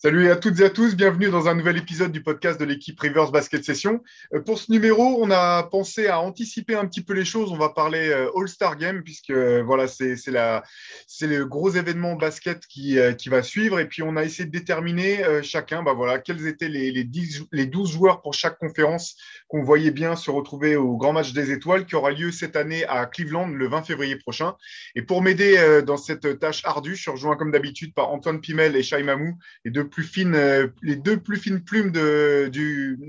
Salut à toutes et à tous, bienvenue dans un nouvel épisode du podcast de l'équipe Rivers Basket Session. Euh, pour ce numéro, on a pensé à anticiper un petit peu les choses. On va parler euh, All-Star Game puisque euh, voilà, c'est le gros événement basket qui, qui va suivre. Et puis on a essayé de déterminer chacun, bah voilà, quels étaient les, les, 10, les 12 joueurs pour chaque conférence qu'on voyait bien se retrouver au grand match des étoiles qui aura lieu cette année à Cleveland le 20 février prochain. Et pour m'aider dans cette tâche ardue, je suis rejoint comme d'habitude par Antoine Pimel et Shai Mamou, les deux plus fines, euh, les deux plus fines plumes de,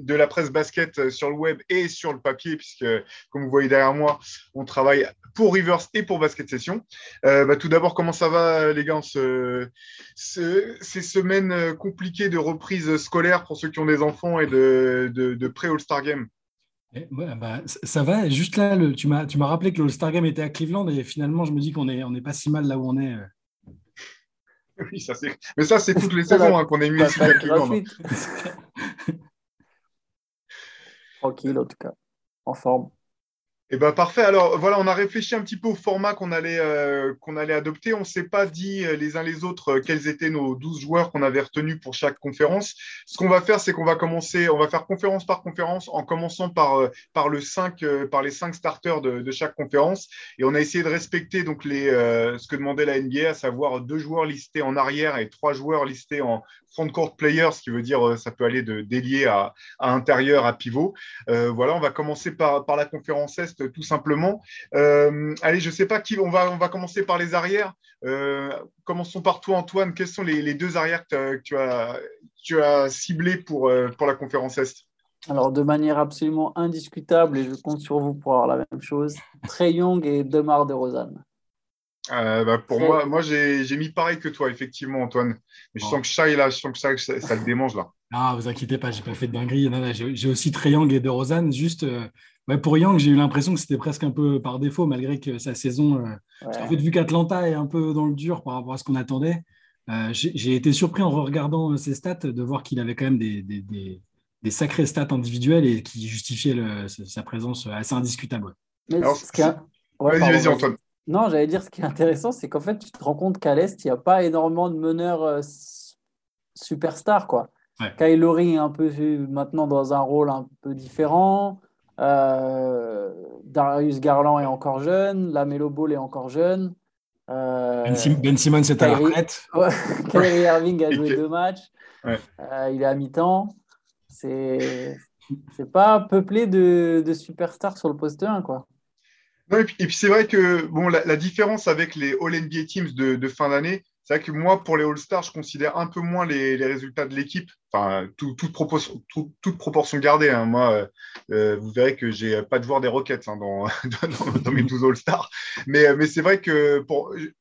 la presse basket euh, sur le web et sur le papier, puisque, comme vous voyez derrière moi, on travaille pour Rivers et pour Basket Session. Euh, bah, tout d'abord, comment ça va, les gars, ce, ces semaines compliquées de reprise scolaire pour ceux qui ont des enfants et de, pré-All-Star Game? Eh, bah, ça va. Juste là, le, tu m'as rappelé que le All-Star Game était à Cleveland et finalement, je me dis qu'on n'est on pas si mal là où on est. Oui, ça c'est. Mais ça, c'est toutes les saisons hein, qu'on est mis ici Tranquille, en tout cas. En forme. Eh ben parfait. Alors voilà, on a réfléchi un petit peu au format qu'on allait, euh, qu'on allait adopter. On ne s'est pas dit euh, les uns les autres euh, quels étaient nos 12 joueurs qu'on avait retenus pour chaque conférence. Ce qu'on va faire, c'est qu'on va commencer, on va faire conférence par conférence en commençant par, par, le 5, par les 5 starters de, de, chaque conférence. Et on a essayé de respecter donc, les, ce que demandait la NBA, à savoir deux joueurs listés en arrière et trois joueurs listés en front court player, ce qui veut dire ça peut aller de délié à, intérieur, à pivot. voilà, on va commencer par, la conférence Est tout simplement. Euh, allez, je ne sais pas qui, on va, on va commencer par les arrières. Euh, commençons par toi, Antoine. Quels sont les, deux arrières que, tu as, tu as pour, euh, pour la conférence Est? Alors, de manière absolument indiscutable, et je compte sur vous pour avoir la même chose, Trey Young et Demar de Rosanne. bah pour moi, moi j'ai mis pareil que toi, effectivement, Antoine. Mais je sens que Shai, là, je sens que ça, ça, le démange, là. Ah, vous inquiétez pas, j'ai pas fait de dinguerie. J'ai aussi Young et de Rosanne. Juste, pour Young, j'ai eu l'impression que c'était presque un peu par défaut, malgré que sa saison. Euh, en fait, vu qu'Atlanta est un peu dans le dur par rapport à ce qu'on attendait, euh, j'ai été surpris en regardant euh, ses stats de voir qu'il avait quand même des, des, des, sacrés stats individuels et qui justifiaient sa présence assez indiscutable. vas-y, vas-y, Antoine. Non, j'allais dire ce qui est intéressant, c'est qu'en fait, tu te rends compte qu'à l'Est, il n'y a pas énormément de meneurs superstars. Quoi. Lowry est un peu maintenant dans un rôle un peu différent. Euh, Darius Garland est encore jeune, Lamelo Ball est encore jeune. Euh, ben, ben, Simmons est à la retraite. Kyrie Irving a joué deux matchs. Euh, il est à mi-temps. C'est c'est pas peuplé de, de, superstars sur le poste 1 quoi. Et puis, c'est vrai que bon, la, différence avec les All-NBA Teams de, de fin d'année, c'est vrai que moi, pour les All-Stars, je considère un peu moins les, résultats de l'équipe, enfin, toute, proportion, gardée. Hein. Moi, euh, euh, vous verrez que j'ai pas de joueur des Rockets hein, dans, mes 12 All-Stars. Mais, mais c'est vrai que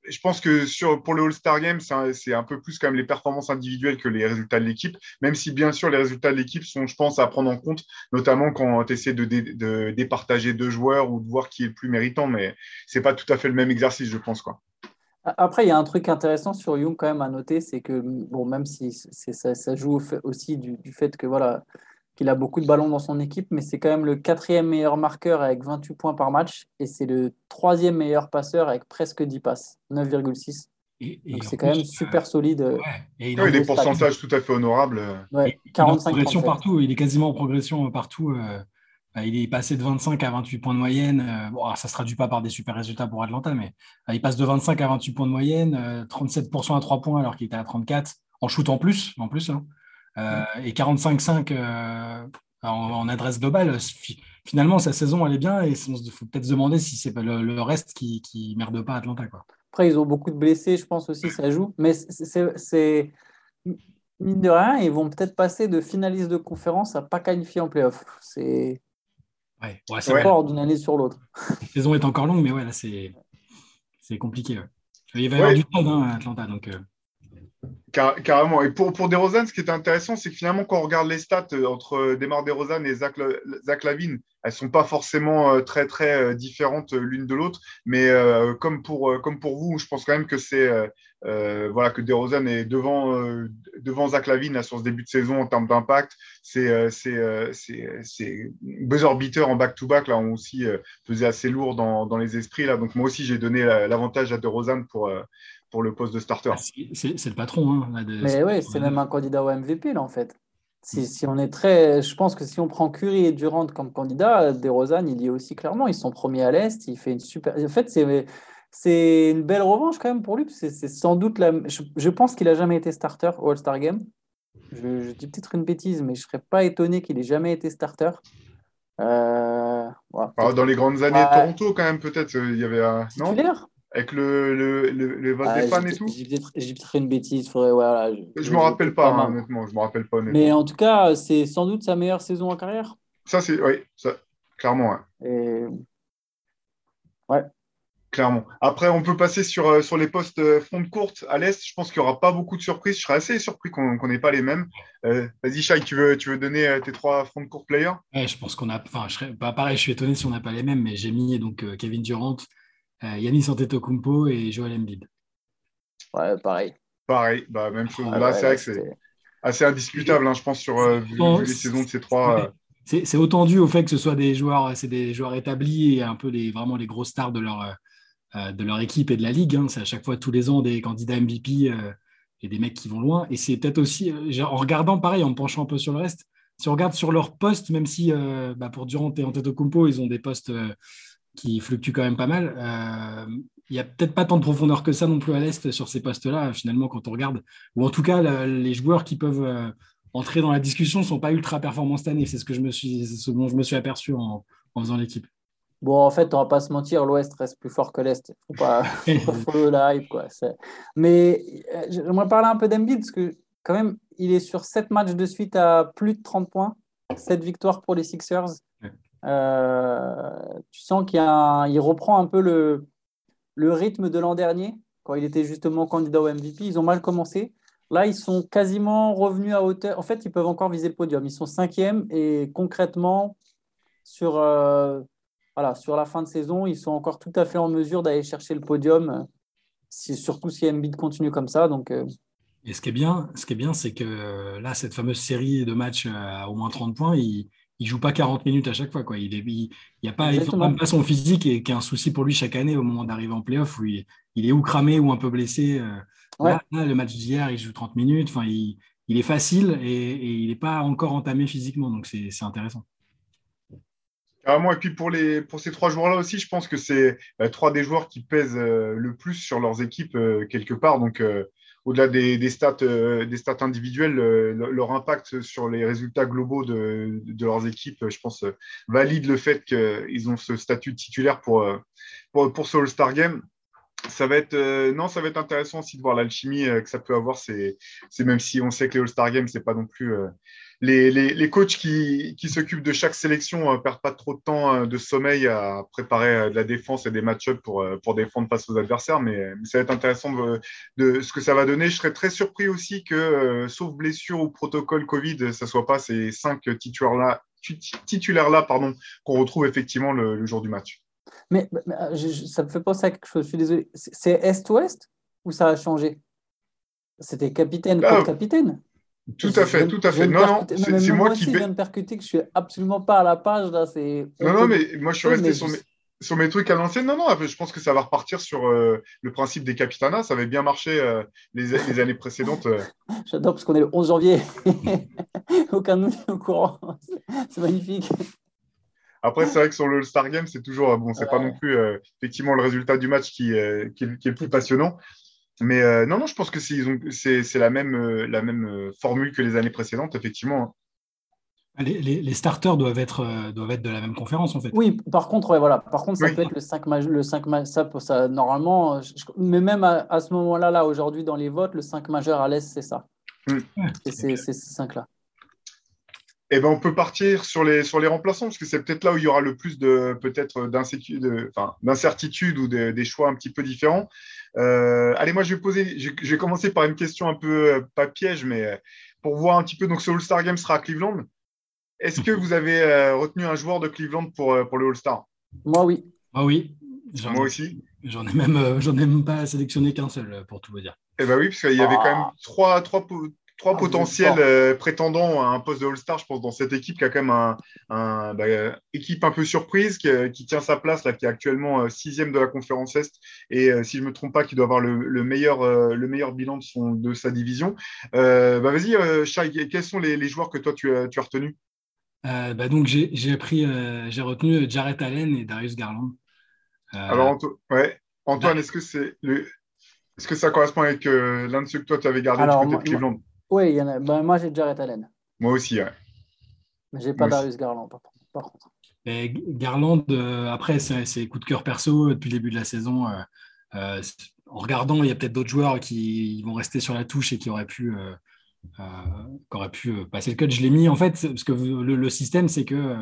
je pense que pour le All-Star Game, c'est un, peu plus les performances individuelles que les résultats de l'équipe, même si bien sûr les résultats de l'équipe sont, je pense, à prendre en compte, notamment quand tu essaies de, de, départager deux joueurs ou de voir qui est le plus méritant. Mais c'est pas tout à fait le même exercice, je pense. Quoi. Après, il y a un truc intéressant sur Young quand même à noter, c'est que bon, même si ça, ça, joue aussi du, du fait que voilà qu'il a beaucoup de ballons dans son équipe, mais c'est quand même le quatrième meilleur marqueur avec 28 points par match et c'est le troisième meilleur passeur avec presque 10 passes, 9,6. Donc c'est quand même super solide. Ouais. Et il a des pourcentages tout à fait honorables. Ouais, 45 il est partout, il est quasiment en progression partout. Euh, euh, il est passé de 25 à 28 points de moyenne. Euh, bon, ça ne se traduit pas par des super résultats pour Atlanta, mais euh, il passe de 25 à 28 points de moyenne, 37% à 3 points alors qu'il était à 34, en shoot en plus, en plus hein. et 45-5 en, adresse globale. Finalement, sa saison, elle est bien et il faut peut-être se demander si c'est le, le reste qui ne merde pas Atlanta. Quoi. Après, ils ont beaucoup de blessés, je pense aussi, ça joue. Mais c'est mine de rien, ils vont peut-être passer de finaliste de conférence à pas qualifier en playoff. C'est Ouais, c'est fort d'une année sur l'autre. La saison est encore longue, mais ouais, là, c'est, c'est compliqué. Il va y avoir du temps hein, à Atlanta. Donc, euh. carrément. Et pour, pour DeRozan, ce qui est intéressant, c'est que finalement, quand on regarde les stats euh, entre Demar DeRozan et Zach, Zach Lavine, elles ne sont pas forcément euh, très, très différentes l'une de l'autre. Mais comme, pour, comme pour vous, je pense quand même que c'est euh, voilà, que DeRozan est devant, euh, devant Zach Lavine sur ce début de saison en termes d'impact. C'est euh, c'est buzzer beater en back-to-back là ont aussi pesé assez lourd dans, dans, les esprits. Là. Donc moi aussi, j'ai donné l'avantage à DeRozan pour, pour le poste de starter. Ah, c'est le patron. Hein, Mais oui, c'est même un candidat au MVP, là, en fait. Si, si, on est très. Je pense que si on prend Curry et Durant comme candidat, DeRozan, il y est aussi clairement. Ils sont premiers à l'Est. Il fait une super. En fait, c'est. C'est une belle revanche quand même pour lui. C'est sans doute la. Je, pense qu'il a jamais été starter au All-Star Game. Je, dis peut-être une bêtise, mais je serais pas étonné qu'il ait jamais été starter. Euh, ah, dans les grandes années de Toronto, quand même, peut-être, euh, il y avait un. Non? Avec le, le, le, vote des fans et tout? J'ai peut-être une bêtise. Faudrait, voilà, je ne me rappelle pas, hein, honnêtement. Je me rappelle pas. Mais en tout cas, c'est sans doute sa meilleure saison en carrière. Ça, c'est. Oui, ça, clairement. Ouais. Et... ouais. Clairement. Après, on peut passer sur, euh, sur les postes euh, front de courte à l'Est. Je pense qu'il n'y aura pas beaucoup de surprises. Je serais assez surpris qu'on n'ait pas les mêmes. Euh, vas-y, Shai, tu veux, tu veux donner tes trois front de court players? Ouais, Je pense qu'on a. Enfin, je serais pas pareil, je suis étonné si on n'a pas les mêmes, mais j'ai mis donc Kevin Durant, Yannis Antetokounmpo et Joel Embiid. Ouais, pareil. Pareil, bah, même chose. Là, c'est vrai que c'est assez indiscutable, hein, je pense, sur les saisons de ces trois. C'est autant dû au fait que ce soit des joueurs, c'est des joueurs établis et un peu les, vraiment les grosses stars de leur, euh, de leur équipe et de la ligue. Hein. C'est à chaque fois tous les ans des candidats MVP euh, et des mecs qui vont loin. Et c'est peut-être aussi, euh, en regardant pareil, en penchant un peu sur le reste, si on regarde sur leur poste, même si bah, pour Durant et Antetokounmpo, ils ont des postes qui fluctuent quand même pas mal, il n'y a peut-être pas tant de profondeur que ça non plus à l'Est sur ces postes-là, finalement, quand on regarde. Ou en tout cas, les joueurs qui peuvent entrer dans la discussion ne sont pas ultra performants cette année. C'est ce, que je me suis, ce dont je me suis aperçu en faisant l'équipe. Bon, en fait, on va pas se mentir, l'Ouest reste plus fort que l'Est. Faut pas follow la hype, quoi. Mais euh, j'aimerais parler un peu d'Embiid parce que quand même, il est sur 7 matchs de suite à plus de 30 points, 7 victoires pour les Sixers. Euh, tu sens qu'il il reprend un peu le, le rythme de l'an dernier, quand il était justement candidat au MVP. Ils ont mal commencé. Là, ils sont quasiment revenus à hauteur. En fait, ils peuvent encore viser le podium. Ils sont cinquième et concrètement, sur, euh, voilà, sur la fin de saison, ils sont encore tout à fait en mesure d'aller chercher le podium, surtout si Embiid continue comme ça. Donc, euh. Et ce qui est bien, ce qui est bien, c'est que euh, là, cette fameuse série de matchs à au moins 30 points, il ne joue pas 40 minutes à chaque fois. Quoi. Il n'y a pas, il pas son physique et qui est un souci pour lui chaque année au moment d'arriver en playoff où il, est ou cramé ou un peu blessé. Euh. le match d'hier, il joue 30 minutes. Enfin, il, est facile et, et il n'est pas encore entamé physiquement. Donc, c'est intéressant. Et puis pour, les, pour ces trois joueurs-là aussi, je pense que c'est euh, trois des joueurs qui pèsent euh, le plus sur leurs équipes euh, quelque part. Donc, au-delà des, stats, des stats individuelles, leur impact sur les résultats globaux de, leurs équipes, je pense, valide le fait qu'ils ont ce statut de titulaire pour, pour, pour ce All-Star Game ça va être non ça va être intéressant aussi de voir l'alchimie que ça peut avoir c'est même si on sait que les All Star Games c'est pas non plus les, les, coachs qui, qui s'occupent de chaque sélection ne euh, perdent pas trop de temps euh, de sommeil à préparer euh, de la défense et des match-ups pour, pour défendre face aux adversaires, mais, ça va être intéressant de, de, ce que ça va donner. Je serais très surpris aussi que, sauf blessure ou protocole Covid, ça ne soit pas ces cinq titulaires-là pardon, qu'on retrouve effectivement le, jour du match. Mais, ça me fait penser à quelque chose, je suis désolé. C'est Est-Ouest ou ça a changé? C'était capitaine ah, capitaine tout à fait, tout à fait. Non, non, c'est moi, qui. Viens de percuter que je suis absolument pas à la page. Là, non, non, mais moi, je suis resté sur, mes, sur mes trucs à l'ancienne. Non, non, je pense que ça va repartir sur euh, le principe des capitanas. Ça avait bien marché euh, les, les, années précédentes. Euh. J'adore parce qu'on est le 11 janvier. Aucun de nous n'est au courant. C'est magnifique. Après, c'est vrai que sur le Star Game, c'est toujours, bon, c'est pas non plus effectivement le résultat du match qui, qui est le plus passionnant. Mais euh, non, non, je pense que c'est la même, euh, la même euh, formule que les années précédentes, effectivement. Hein. Ah, les, les, starters doivent être, doivent être de la même conférence, en fait. Oui, par contre, voilà. par contre ça peut être le 5 majeur. Le 5 ça, ça, normalement, mais même à, ce moment-là, là, aujourd'hui, dans les votes, le 5 majeur à l'Est, c'est ça. Mm. c'est ces 5-là. Eh ben, on peut partir sur les, sur les remplaçants, parce que c'est peut-être là où il y aura le plus de peut-être d'incertitude ou des choix un petit peu différents. Euh, allez, moi, je vais poser, je, vais commencer par une question un peu, euh, pas piège, mais euh, pour voir un petit peu. Donc, ce All-Star Game sera à Cleveland. Est-ce que vous avez retenu un joueur de Cleveland pour, pour le All-Star? Moi, oui. Moi, oui. Moi aussi. J'en ai même, j'en ai même pas sélectionné qu'un seul, pour tout vous dire. Eh bien oui, parce qu'il y avait quand même trois, trois, trois ah, potentiels euh, prétendants à un poste de All-Star, je pense, dans cette équipe qui a quand même un, un bah, équipe un peu surprise, qui, qui, tient sa place, là, qui est actuellement euh, sixième de la conférence Est, et euh, si je ne me trompe pas, qui doit avoir le, meilleur, le meilleur bilan de, son, de sa division. bah, Vas-y, Shai, quels sont les, les, joueurs que toi tu as, tu as retenus? Bah donc j'ai pris, j'ai retenu Jarrett Allen et Darius Garland. Alors, ouais. Antoine, bah est-ce que c'est le... Est-ce que ça correspond avec l'un de ceux que toi tu avais gardé du côté de Cleveland? Oui, il y en a. Ben, moi, j'ai Jarrett Allen. Moi aussi, ouais. Mais j'ai pas Darius Garland, par, contre. Garland, euh, après, c'est coup de cœur perso depuis le début de la saison. Euh, euh, en regardant, il y a peut-être d'autres joueurs qui vont rester sur la touche et qui auraient pu, auraient pu passer le cut. Je l'ai mis en fait, parce que le, système, c'est que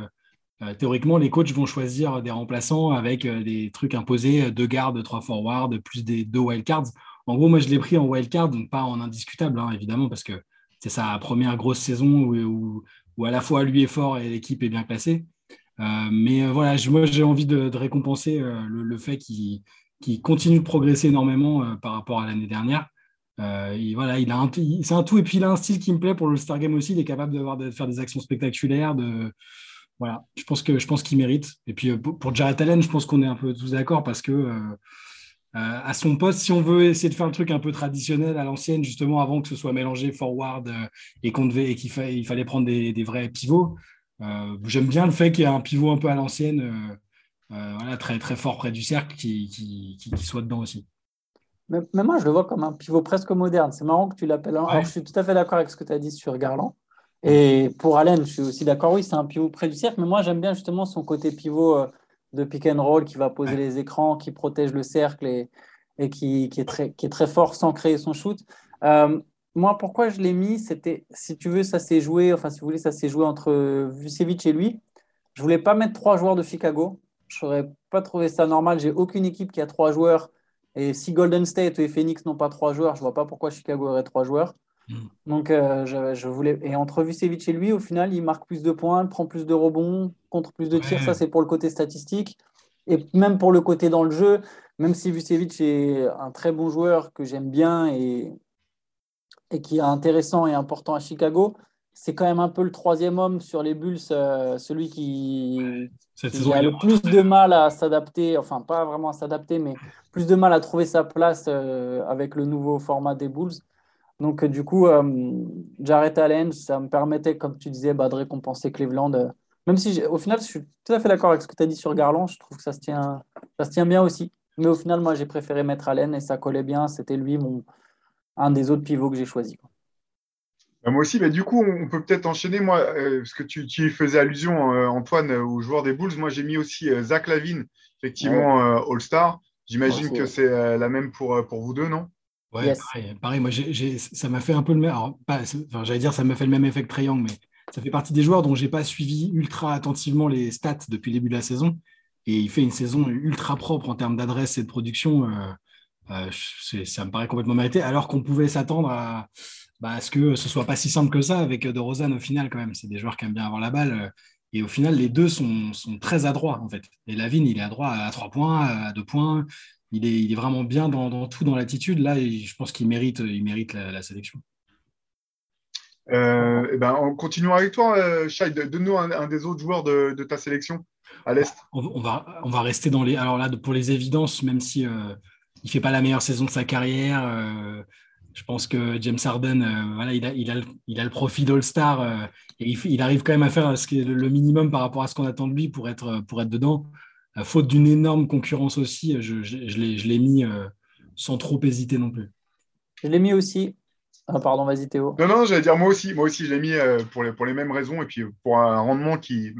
théoriquement, les coachs vont choisir des remplaçants avec des trucs imposés, deux gardes, trois forwards, plus des deux wildcards. En gros, moi, je l'ai pris en wildcard, donc pas en indiscutable, hein, évidemment, parce que c'est sa première grosse saison où, à la fois lui est fort et l'équipe est bien classée. Euh, mais euh, voilà, moi, j'ai envie de, récompenser euh, le, fait qu'il continue de progresser énormément par rapport à l'année dernière. voilà, il a c'est un tout, et puis il a un style qui me plaît pour le Star Game aussi. Il est capable de, de faire des actions spectaculaires. Voilà, je pense que je qu'il mérite. Et puis pour Jared Allen, je pense qu'on est un peu tous d'accord parce que à son poste, si on veut essayer de faire un truc un peu traditionnel à l'ancienne, justement avant que ce soit mélangé forward euh, et qu'on devait et qu'il fallait prendre des, vrais pivots. Euh, j'aime bien le fait qu'il y ait un pivot un peu à l'ancienne, voilà, très, très fort près du cercle, qui, soit dedans aussi. Mais, moi, je le vois comme un pivot presque moderne. C'est marrant que tu l'appelles. Alors, je suis tout à fait d'accord avec ce que tu as dit sur Garland. Et pour Allen, je suis aussi d'accord. Oui, c'est un pivot près du cercle. Mais moi, j'aime bien justement son côté pivot de pick and roll qui va poser les écrans, qui protège le cercle et, et qui, est très, qui est très fort sans créer son shoot. Euh, moi, pourquoi je l'ai mis, c'était, si tu veux, ça s'est joué, enfin, si vous voulez, ça s'est joué entre Vucevic et lui. Je voulais pas mettre trois joueurs de Chicago. Je n'aurais pas trouvé ça normal. J'ai aucune équipe qui a trois joueurs. Et si Golden State et Phoenix n'ont pas trois joueurs, je vois pas pourquoi Chicago aurait trois joueurs. Hmm. Donc, euh, je, voulais. Et entre Vucevic et lui, au final, il marque plus de points, prend plus de rebonds, contre plus de tirs. Ça, c'est pour le côté statistique. Et même pour le côté dans le jeu, même si Vucevic est un très bon joueur que j'aime bien et, et qui est intéressant et important à Chicago, c'est quand même un peu le troisième homme sur les Bulls, euh, celui qui, a le plus de mal à s'adapter, enfin pas vraiment à s'adapter, mais plus de mal à trouver sa place euh, avec le nouveau format des Bulls. Donc du coup, euh, Jarrett Allen, ça me permettait, comme tu disais, bah, de récompenser Cleveland même si, au final, je suis tout à fait d'accord avec ce que tu as dit sur Garland. Je trouve que ça se, tient, ça se tient bien aussi. Mais au final, moi, j'ai préféré mettre Allen et ça collait bien. C'était lui, mon, un des autres pivots que j'ai choisi. Bah, moi aussi, mais du coup, on peut peut-être enchaîner, moi, euh, parce que tu, tu, faisais allusion, euh, Antoine, euh, aux joueurs des Bulls. Moi, j'ai mis aussi Zach Lavine, effectivement, All-Star. J'imagine que c'est la même pour, pour vous deux, non? Ouais, pareil, Moi, ça m'a fait un peu le même. Enfin, j'allais dire, ça m'a fait le même effet que Trae mais ça fait partie des joueurs dont j'ai pas suivi ultra attentivement les stats depuis le début de la saison. Et il fait une saison ultra propre en termes d'adresse et de production. Euh, euh, ça me paraît complètement mérité, alors qu'on pouvait s'attendre à, bah, ce que ce soit pas si simple que ça avec De Rosanne au final quand même. C'est des joueurs qui aiment bien avoir la balle. Et au final, les deux sont, très adroits en fait. Et Lavigne, il est adroit à trois points, à deux points. Il est, il est vraiment bien dans, tout, dans l'attitude. Là, et je pense qu'il mérite, il mérite la sélection. Euh, eh ben, en continuant avec toi, euh, Shai, donne-nous un, des autres joueurs de, ta sélection à l'Est. On, va, on va rester dans les. Alors là, pour les évidences, même si euh, il ne fait pas la meilleure saison de sa carrière, je pense que James Harden, voilà, il, a, il, a, il a le profit d'All-Star et il, arrive quand même à faire ce qui est le minimum par rapport à ce qu'on attend de lui pour être, pour être dedans. Faute d'une énorme concurrence aussi, je, je, je l'ai mis sans trop hésiter non plus. Je l'ai mis aussi. Ah, pardon, vas-y Théo. Non, non, j'allais dire moi aussi. Moi aussi, je l'ai mis euh, pour, les, pour les mêmes raisons et puis pour un rendement qui.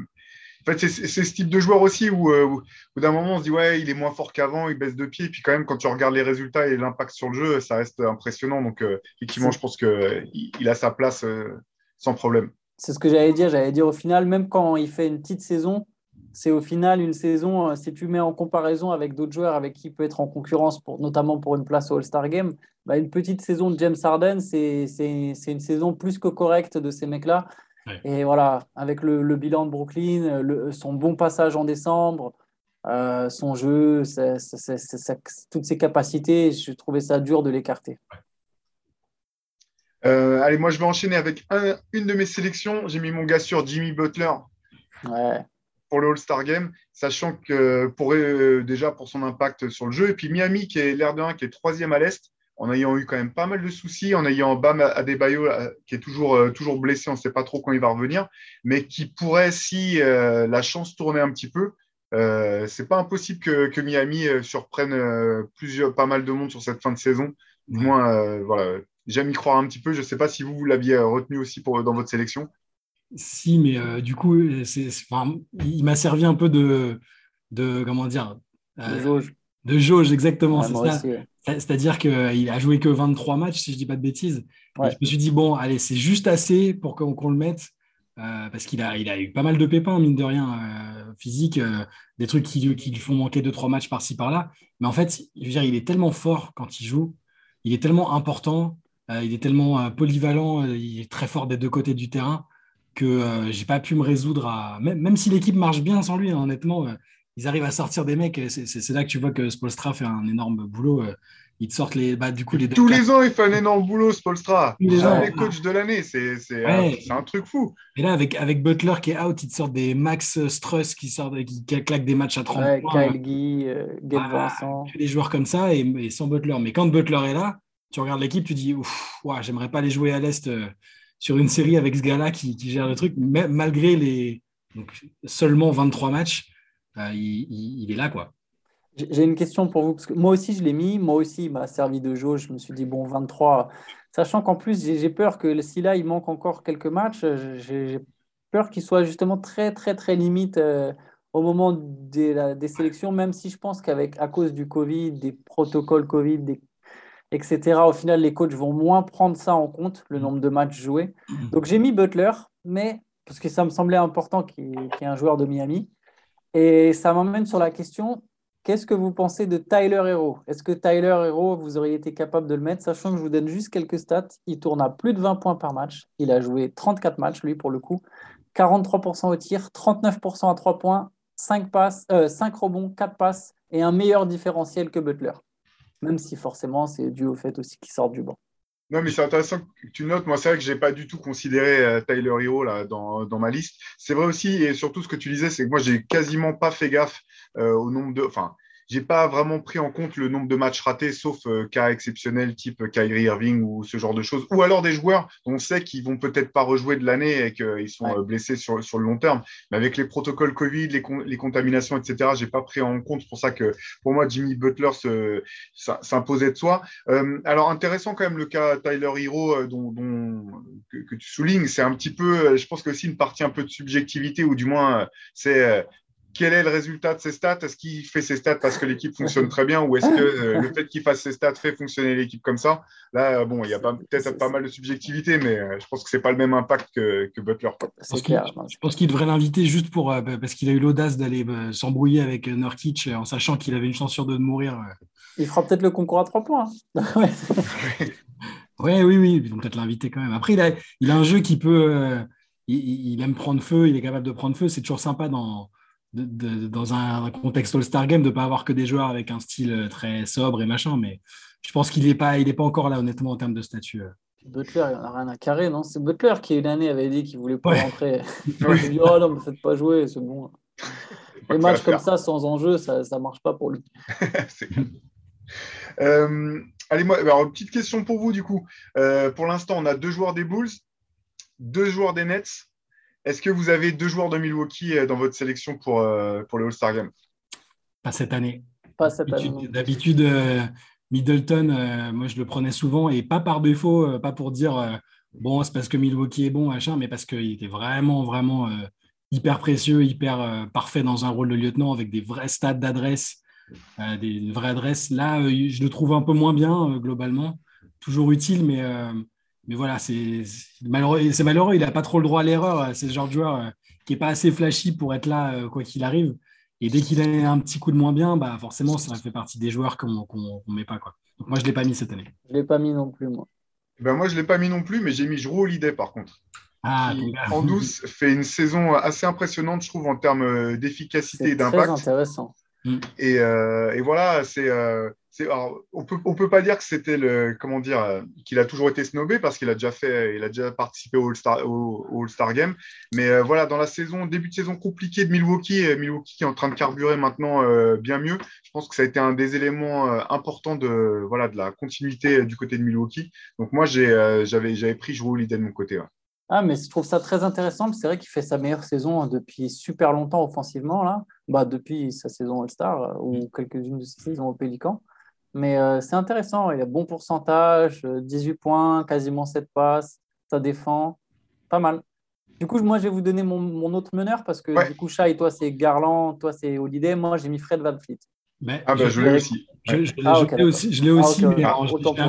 En fait, c'est ce type de joueur aussi où, euh, où, d'un moment on se dit ouais, il est moins fort qu'avant, il baisse de pied. Et puis quand même, quand tu regardes les résultats et l'impact sur le jeu, ça reste impressionnant. Donc euh, effectivement, je pense qu'il il a sa place sans problème. C'est ce que j'allais dire. J'allais dire au final, même quand il fait une petite saison, c'est au final une saison, si tu mets en comparaison avec d'autres joueurs avec qui il peut être en concurrence, pour, notamment pour une place au All-Star Game, bah, une petite saison de James Harden, c'est une saison plus que correcte de ces mecs-là. Et voilà, avec le, bilan de Brooklyn, son bon passage en décembre, euh, son jeu, toutes ses capacités, je trouvais ça dur de l'écarter. allez, moi je vais enchaîner avec une de mes sélections. J'ai mis mon gars sur Jimmy Butler. Pour le All-Star Game, sachant que pour, déjà pour son impact sur le jeu, et puis Miami qui est l'air de 1, qui est troisième à l'Est, en ayant eu quand même pas mal de soucis, en ayant Bam Adebayo euh, qui est toujours, euh, toujours blessé, on ne sait pas trop quand il va revenir, mais qui pourrait, si euh, la chance tournait un petit peu, euh, c'est pas impossible que, Miami surprenne plusieurs, pas mal de monde sur cette fin de saison. Du moins, voilà, j'aime y croire un petit peu. Je ne sais pas si vous, vous l'aviez retenu aussi pour, dans votre sélection. Si, mais du coup, il m'a servi un peu de, de comment dire, de jauge. De jauge, exactement. c'est ça. C'est-à-dire qu'il a joué que 23 matchs, si je ne dis pas de bêtises. je me suis dit, bon, allez, c'est juste assez pour qu'on le mette, euh, parce qu'il a, il a eu pas mal de pépins, mine de rien, euh, physique, euh, des trucs qui, qui, lui font manquer 2-3 matchs par-ci, par-là. Mais en fait, je veux dire, il est tellement fort quand il joue, il est tellement important, il est tellement polyvalent, il est très fort des deux côtés du terrain, que j'ai pas pu me résoudre à. Même, même si l'équipe marche bien sans lui, hein, honnêtement, ils arrivent à sortir des mecs. C'est là que tu vois que Spolstra fait un énorme boulot. Euh, ils te sortent les. Bah, du coup, les Tous les ans, il fait un énorme boulot, Spolstra. Les les coachs de l'année. C'est un, truc fou. Et là, avec, avec Butler qui est out, ils te sortent des Max Struss qui, sortent, qui, claquent des matchs à 30 ouais, points. Kyle Guy, euh, Vincent. Des joueurs comme ça et, sans Butler. Mais quand Butler est là, tu regardes l'équipe, tu dis Ouf, j'aimerais pas les jouer à l'Est euh, sur une série avec ce gars-là qui, gère le truc, malgré les seulement 23 matchs. Euh, il, est là, quoi. J'ai une question pour vous, parce que moi aussi, je l'ai mis. Moi aussi, il m'a servi de jauge. Je me suis dit, bon, 23. Sachant qu'en plus, j'ai peur que si là, il manque encore quelques matchs, j'ai peur qu'il soit justement très, très, très limite euh, au moment des, des, sélections, même si je pense qu'avec à cause du Covid, des protocoles Covid, etc., au final, les coachs vont moins prendre ça en compte, le nombre de matchs joués. Donc, j'ai mis Butler, mais parce que ça me semblait important qu'il y ait un joueur de Miami. Et ça m'emmène sur la question qu'est-ce que vous pensez de Tyler Hero? Est-ce que Tyler Hero, vous auriez été capable de le mettre, sachant que je vous donne juste quelques stats Il tourne à plus de 20 points par match. Il a joué 34 matchs, lui, pour le coup. 43% au tir, 39% à 3 points, 5, passes, 5 euh, rebonds, 4 passes et un meilleur différentiel que Butler. Même si forcément, c'est dû au fait aussi qu'il sort du banc. Non, mais c'est intéressant que tu notes. Moi, c'est vrai que je n'ai pas du tout considéré euh, Tyler Hero dans ma liste. C'est vrai aussi, et surtout ce que tu disais, c'est que moi, j'ai quasiment pas fait gaffe euh, au nombre de. Enfin, j'ai pas vraiment pris en compte le nombre de matchs ratés, sauf euh, cas exceptionnels type Kyrie Irving ou ce genre de choses, ou alors des joueurs dont on sait qu'ils vont peut-être pas rejouer de l'année et qu'ils sont euh, blessés sur, sur le long terme. Mais avec les protocoles Covid, les, les contaminations, etc., j'ai pas pris en compte. C'est pour ça que pour moi, Jimmy Butler s'imposait de soi. Euh, alors intéressant quand même le cas Tyler Hero dont, dont que, que, tu soulignes. C'est un petit peu, je pense que aussi une partie un peu de subjectivité, ou du moins c'est quel est le résultat de ses stats? Est-ce qu'il fait ses stats parce que l'équipe fonctionne très bien ou est-ce que euh, le fait qu'il fasse ses stats fait fonctionner l'équipe comme ça? Là, bon, il y a peut-être pas mal de subjectivité, mais euh, je pense que c'est pas le même impact que, Butler. Clair. Je pense qu'il devrait l'inviter juste pour euh, parce qu'il a eu l'audace d'aller s'embrouiller avec Nurkic en sachant qu'il avait une chance sur deux de mourir. Il fera peut-être le concours à trois points. Hein. ouais. oui, oui, ils vont peut-être l'inviter quand même. Après, il a, il a un jeu qui peut. il, aime prendre feu, il est capable de prendre feu. C'est toujours sympa dans, dans un contexte All-Star Game de ne pas avoir que des joueurs avec un style euh, très sobre et machin, mais je pense qu'il n'est pas, il pas encore là, honnêtement, en termes de statut. Euh. Butler, il n'y en a rien à carrer, non? C'est Butler qui, une année, avait dit qu'il voulait pas rentrer. il dit Oh non, ne faites pas jouer, c'est bon. Les matchs comme ça, sans enjeu, ça ne marche pas pour lui. euh, allez, moi, alors, petite question pour vous, du coup. Euh, pour l'instant, on a deux joueurs des Bulls, deux joueurs des Nets est-ce que vous avez deux joueurs de Milwaukee euh, dans votre sélection pour, euh, pour le All-Star Game? Pas cette année. Pas cette année. D'habitude, euh, Middleton, moi je le prenais souvent et pas par défaut, pas pour dire bon, c'est parce que Milwaukee est bon, machin, mais parce qu'il était vraiment, vraiment hyper précieux, hyper parfait dans un rôle de lieutenant avec des vrais stats d'adresse, des vraies adresses. Là, je le trouve un peu moins bien globalement. Toujours utile, mais mais voilà, c'est malheureux, malheureux, il n'a pas trop le droit à l'erreur. Euh, c'est ce genre de joueur euh, qui n'est pas assez flashy pour être là, euh, quoi qu'il arrive. Et dès qu'il a un petit coup de moins bien, bah forcément, ça fait partie des joueurs qu'on ne met pas. Quoi. Donc moi, je ne l'ai pas mis cette année. Je ne l'ai pas mis non plus, moi. Ben moi, je ne l'ai pas mis non plus, mais j'ai mis Jrue Holiday, par contre. Ah, en douce, fait une saison assez impressionnante, je trouve, en termes d'efficacité et d'impact. C'est intéressant. Et, et, voilà, c'est on peut on peut pas dire que c'était le comment dire euh, qu'il a toujours été snobé parce qu'il a déjà fait il a déjà participé au All-Star au, Game mais euh, voilà dans la saison début de saison compliquée de Milwaukee Milwaukee qui est en train de carburer maintenant euh, bien mieux je pense que ça a été un des éléments importants de voilà de la continuité du côté de Milwaukee donc moi j'ai j'avais j'avais pris Joe l'idée de mon côté Ah, mais je trouve ça très intéressant. C'est vrai qu'il fait sa meilleure saison depuis super longtemps offensivement, là. Bah, depuis sa saison All-Star ou mm. quelques-unes de ses saisons au Pélican. Mais euh, c'est intéressant. Il a bon pourcentage, 18 euh, points, quasiment 7 passes. Ça défend. Pas mal. Du coup, moi, je vais vous donner mon, mon autre meneur parce que du coup, Chai, toi, c'est Garland, toi, c'est Holiday. Moi, j'ai mis Fred Van Fleet. ah, bah, je l'ai aussi. Je, je, ah, l'ai aussi, je l'ai aussi ah, mais je l'ai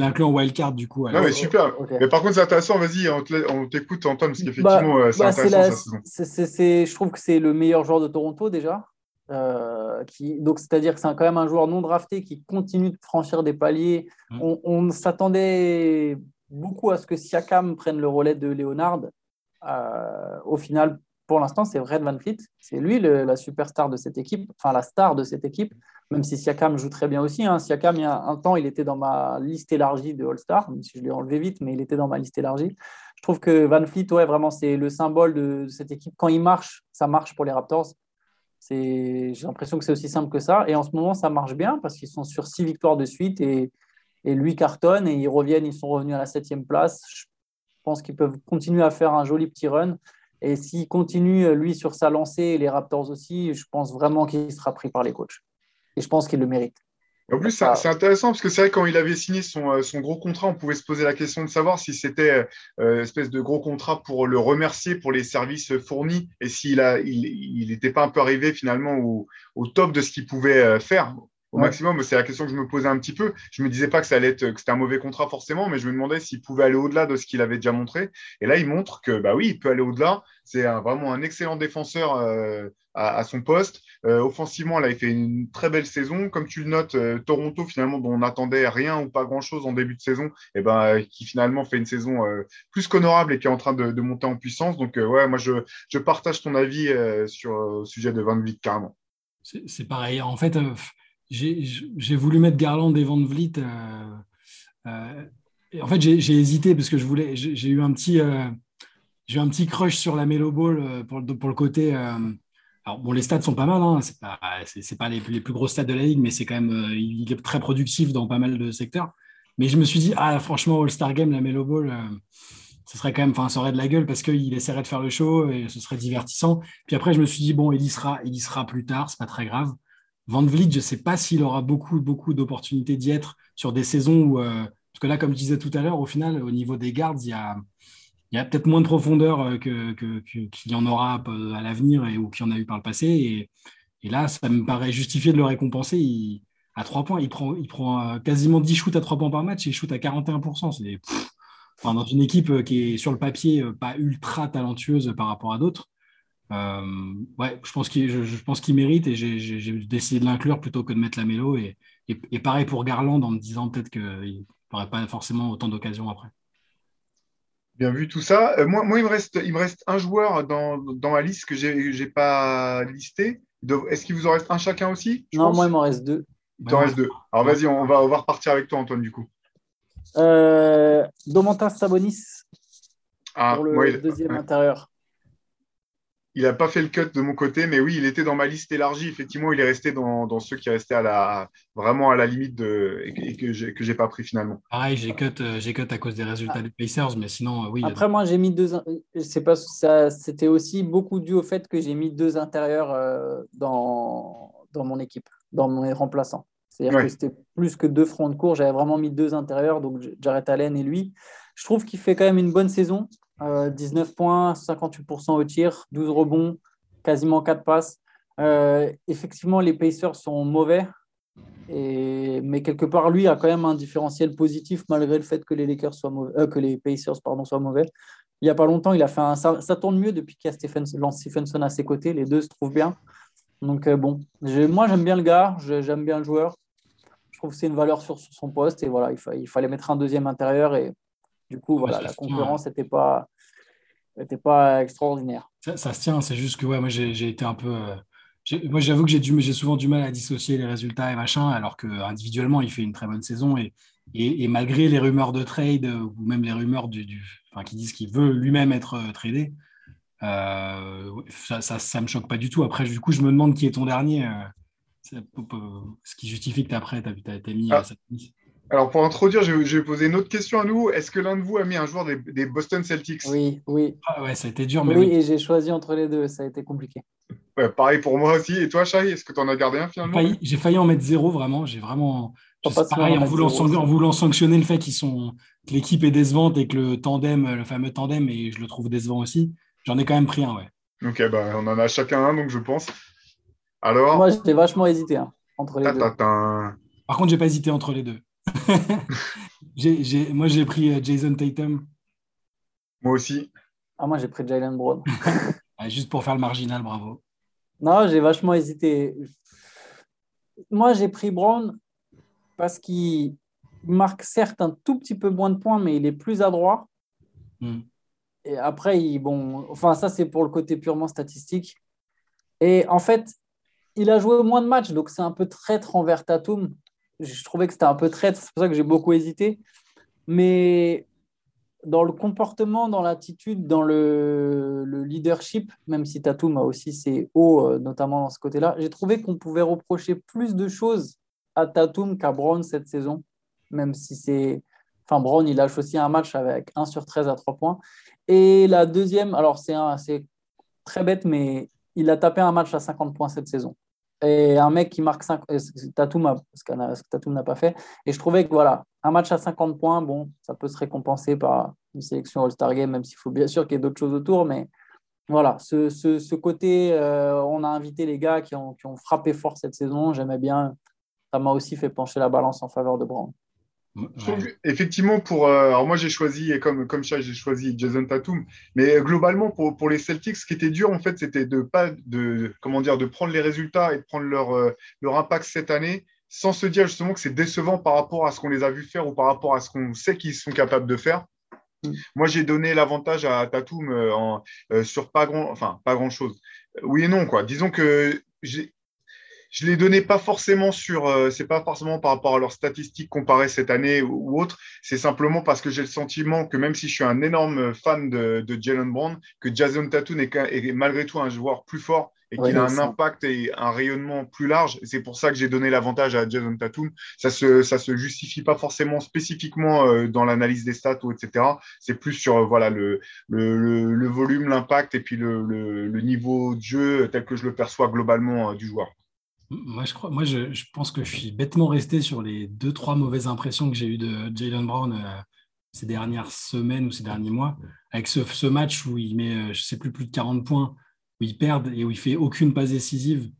inclus, en, wildcard du coup. Non, mais super. Mais par contre, c'est intéressant. Vas-y, on t'écoute, Antoine, parce qu'effectivement, bah, euh, c'est bah, intéressant. La, je trouve que c'est le meilleur joueur de Toronto déjà. Euh, qui, donc, c'est-à-dire que c'est quand même un joueur non drafté qui continue de franchir des paliers. Mmh. On, s'attendait beaucoup à ce que Siakam prenne le relais de Leonard. Euh, au final, pour l'instant, c'est Red Van Fleet. C'est lui la superstar de cette équipe, enfin la star de cette équipe, même si Siakam joue très bien aussi. Hein. Siakam, il y a un temps, il était dans ma liste élargie de All-Star, même si je l'ai enlevé vite, mais il était dans ma liste élargie. Je trouve que Van Fleet, ouais, vraiment, c'est le symbole de cette équipe. Quand il marche, ça marche pour les Raptors. J'ai l'impression que c'est aussi simple que ça. Et en ce moment, ça marche bien parce qu'ils sont sur six victoires de suite et, et lui cartonne et ils reviennent, ils sont revenus à la septième place. Je pense qu'ils peuvent continuer à faire un joli petit run. Et s'il continue, lui, sur sa lancée, et les Raptors aussi, je pense vraiment qu'il sera pris par les coachs. Et je pense qu'il le mérite. En plus, c'est intéressant parce que c'est vrai quand il avait signé son, euh, son, gros contrat, on pouvait se poser la question de savoir si c'était euh, espèce de gros contrat pour le remercier pour les services fournis et s'il a, il n'était pas un peu arrivé finalement au, au top de ce qu'il pouvait euh, faire au maximum. C'est la question que je me posais un petit peu. Je me disais pas que ça allait être que c'était un mauvais contrat forcément, mais je me demandais s'il pouvait aller au-delà de ce qu'il avait déjà montré. Et là, il montre que bah oui, il peut aller au-delà. C'est vraiment un excellent défenseur euh, à, son poste. Euh, offensivement, là, il fait une très belle saison. Comme tu le notes, euh, Toronto finalement dont on n'attendait rien ou pas grand-chose en début de saison, et eh ben qui finalement fait une saison plus qu'honorable et qui est en train de, monter en puissance. Donc ouais, moi je, je, partage ton avis sur le sujet de Van Vliet carrément. C'est pareil. En fait, j'ai voulu mettre Garland et Van Vliet. Euh, euh, en fait, j'ai hésité parce que je voulais. J'ai eu un petit, euh, j'ai un petit crush sur la Melo Ball pour, le côté. alors bon, les stats sont pas mal. Hein, c'est pas, c'est pas les, plus gros stats de la ligue, mais c'est quand même, il est très productif dans pas mal de secteurs. Mais je me suis dit, ah franchement, All Star Game, la Melo Ball ce serait quand même, enfin, ça aurait de la gueule parce qu'il essaierait de faire le show et ce serait divertissant. Puis après, je me suis dit, bon, il y sera, il y sera plus tard, c'est pas très grave. Van Vliet, je ne sais pas s'il aura beaucoup, beaucoup d'opportunités d'y être sur des saisons où, euh, parce que là, comme je disais tout à l'heure, au final, au niveau des gardes, il y a, peut-être moins de profondeur euh, qu'il y en aura euh, à l'avenir et, ou qu'il y en a eu par le passé. Et, là, ça me paraît justifié de le récompenser. à 3 points, il prend, prend quasiment 10 shoots à 3 points par match et il shoot à 41%. C'est dans une équipe qui est sur le papier pas ultra talentueuse par rapport à d'autres. Euh, ouais, je pense qu'il je, pense qu'il mérite et j'ai décidé de l'inclure plutôt que de mettre la mélo. Et, et, pareil pour Garland en me disant peut-être qu'il n'aurait pas forcément autant d'occasions après. Bien vu tout ça. Euh, moi, moi, il, me reste, il me reste un joueur dans, dans la liste que je n'ai pas listé. Est-ce qu'il vous en reste un chacun aussi Non, moi, il m'en reste deux. Il t'en reste deux. Alors vas-y, on va, on va repartir avec toi, Antoine, du coup. Euh, Domantas Sabonis ah, pour le deuxième intérieur. Il n'a pas fait le cut de mon côté, mais oui, il était dans ma liste élargie. Effectivement, il est resté dans, ceux qui restaient à la, vraiment à la limite de, et que je n'ai pas pris finalement. Pareil, j'ai cut, euh, cut à cause des résultats des Pacers, mais sinon, euh, oui. Après, moi, j'ai mis deux. C'est pas ça. C'était aussi beaucoup dû au fait que j'ai mis deux intérieurs euh, dans, dans mon équipe, dans mes remplaçants. C'est-à-dire que c'était plus que deux fronts de cours. J'avais vraiment mis deux intérieurs, donc Jared Allen et lui. Je trouve qu'il fait quand même une bonne saison. 19 euh, points, 58% au tir, 12 rebonds, quasiment 4 passes. Euh, effectivement, les Pacers sont mauvais, mais quelque part, lui a quand même un différentiel positif malgré le fait que les Lakers soient euh, que les Pacers pardon, soient mauvais. Il n'y a pas longtemps, il a fait ça, tourne mieux depuis qu'il y a Stephenson, Stephenson à ses côtés. Les deux se trouvent bien. Donc bon, moi j'aime bien le gars, j'aime bien le joueur. Je trouve que c'est une valeur sur, son poste et voilà, il, il, fallait mettre un deuxième intérieur et du coup, voilà, la concurrence n'était pas, était pas extraordinaire. Ça, se tient, c'est juste que ouais, moi j'ai été un peu. Euh, Moi, j'avoue que j'ai souvent du mal à dissocier les résultats et machin, alors qu'individuellement, il fait une très bonne saison. Et, et, malgré les rumeurs de trade ou même les rumeurs du, enfin, qui disent qu'il veut lui-même être euh, tradé, euh, ça, ça, me choque pas du tout. Après, du coup, je me demande qui est ton dernier. Euh, ce qui justifie que après, tu as, mis ah. Alors, pour introduire, je, vais poser une autre question à nous. Est-ce que l'un de vous a mis un joueur des, Boston Celtics? Oui, oui. Ah ouais, ça a été dur. Mais oui, et j'ai choisi entre les deux. Ça a été compliqué. pareil pour moi aussi. Et toi, Shai, est-ce que tu en as gardé un finalement? J'ai failli, en mettre zéro, vraiment. J'ai vraiment. pareil, en voulant, en voulant, sanctionner le fait qu'ils sont, que l'équipe est décevante et que le tandem, le fameux tandem, et je le trouve décevant aussi, j'en ai quand même pris un, ouais. Ok, bah, on en a chacun un, donc je pense. Alors? Moi, j'ai vachement hésité hein, entre les deux. Par contre, j'ai pas hésité entre les deux. moi, j'ai pris euh, Jason Tatum. Moi aussi. Ah, moi, j'ai pris Jalen Brown. juste pour faire le marginal, bravo. Non, j'ai vachement hésité. Moi, j'ai pris Brown parce qu'il marque certes un tout petit peu moins de points, mais il est plus adroit. Hmm. Et après, il, bon, enfin, ça, c'est pour le côté purement statistique. Et en fait, il a joué moins de matchs, donc c'est un peu traître envers Tatum je trouvais que c'était un peu traître, c'est pour ça que j'ai beaucoup hésité. Mais dans le comportement, dans l'attitude, dans le, leadership, même si Tatum a aussi ses hauts, euh, notamment dans ce côté-là, j'ai trouvé qu'on pouvait reprocher plus de choses à Tatum qu'à Brown cette saison, même si c'est. Enfin, Brown, il lâche aussi un match avec 1 sur 13 à 3 points. Et la deuxième, alors c'est très bête, mais il a tapé un match à 50 points cette saison et un mec qui marque 5, euh, Tatum, ce que Tatum n'a pas fait. Et je trouvais que voilà, un match à 50 points, bon, ça peut se récompenser par une sélection All-Star Game, même s'il faut bien sûr qu'il y ait d'autres choses autour. Mais voilà, ce, côté, euh, on a invité les gars qui ont, qui ont frappé fort cette saison. J'aimais bien. Ça m'a aussi fait pencher la balance en faveur de Brown effectivement, pour. Euh, alors, moi, j'ai choisi, et comme, comme ça, j'ai choisi Jason Tatum. Mais globalement, pour, pour les Celtics, ce qui était dur, en fait, c'était de pas. De, comment dire, de prendre les résultats et de prendre leur, euh, leur impact cette année sans se dire justement que c'est décevant par rapport à ce qu'on les a vus faire ou par rapport à ce qu'on sait qu'ils sont capables de faire. Mm. Moi, j'ai donné l'avantage à Tatum euh, sur pas grand, enfin pas grand chose. Oui et non quoi. Disons que j'ai je les donnais pas forcément sur, euh, c'est pas forcément par rapport à leurs statistiques comparées cette année ou, autre, c'est simplement parce que j'ai le sentiment que même si je suis un énorme fan de, de Jalen Brown, que Jason Tatum est, malgré tout un joueur plus fort et qu'il a un impact et un rayonnement plus large. C'est pour ça que j'ai donné l'avantage à Jason Tatum. Ça se, ça se justifie pas forcément spécifiquement euh, dans l'analyse des stats ou etc. C'est plus sur euh, voilà le, le, le, volume, l'impact et puis le, le, niveau de jeu tel que je le perçois globalement du joueur. Moi, je, crois, moi je, pense que je suis bêtement resté sur les deux, trois mauvaises impressions que j'ai eues de Jalen Brown euh, ces dernières semaines ou ces derniers mois. Avec ce, match où il met, euh, je ne sais plus, plus de 40 points, où il perd et où il fait aucune passe décisive.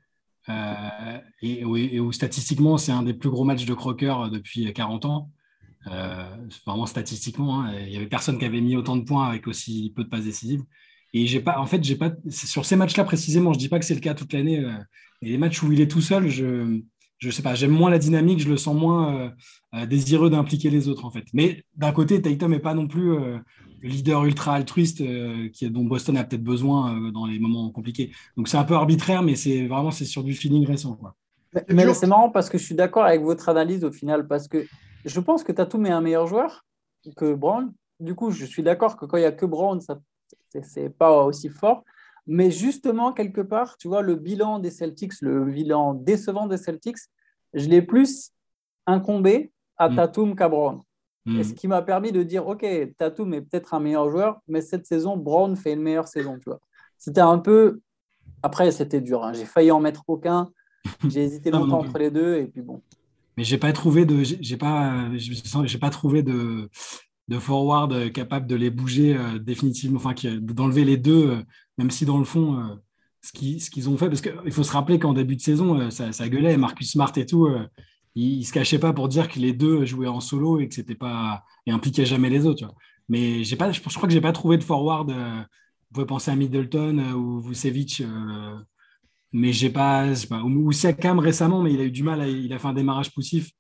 Euh, et, où, statistiquement, c'est un des plus gros matchs de croqueur depuis 40 ans. vraiment statistiquement, hein. il n'y avait personne qui avait mis autant de points avec aussi peu de passes décisives. Et j'ai pas, en fait, j'ai pas, sur ces matchs-là précisément, je dis pas que c'est le cas toute l'année. Et les matchs où il est tout seul, je, je sais pas, j'aime moins la dynamique, je le sens moins euh, euh, désireux d'impliquer les autres en fait. Mais d'un côté, Tatum n'est pas non plus le leader ultra altruiste qui, dont Boston a peut-être besoin dans les moments compliqués. Donc c'est un peu arbitraire, mais c'est vraiment c'est sur du feeling récent. Quoi. Mais, c'est marrant parce que je suis d'accord avec votre analyse au final, parce que je pense que Tatum est un meilleur joueur que Brown. Du coup, je suis d'accord que quand il n'y a que Brown, ça c'est pas aussi fort. Mais justement, quelque part, tu vois, le bilan des Celtics, le bilan décevant des Celtics, je l'ai plus incombé à mm. Tatum qu'à Brown. Mm. Et ce qui m'a permis de dire, OK, Tatum est peut-être un meilleur joueur, mais cette saison, Brown fait une meilleure saison, tu vois. C'était un peu... Après, c'était dur. Hein. J'ai failli en mettre aucun. J'ai hésité longtemps entre les deux, et puis bon. Mais j'ai pas trouvé de, j'ai pas, j'ai pas trouvé de, de forward euh, capable de les bouger euh, définitivement, enfin d'enlever les deux, euh, même si dans le fond, ce qu'ils ce qu'ils ont fait, parce qu'il faut se rappeler qu'en début de saison, ça, ça, gueulait, Marcus Smart et tout, ils ne se cachaient pas pour dire que les deux jouaient en solo et que c'était pas et impliquaient jamais les autres. Mais pas, je, crois que j'ai pas trouvé de forward. vous pouvez penser à Middleton ou Vucevic, mais j'ai pas, pas, ou Siakam récemment, mais il a eu du mal, il a fait un démarrage poussif.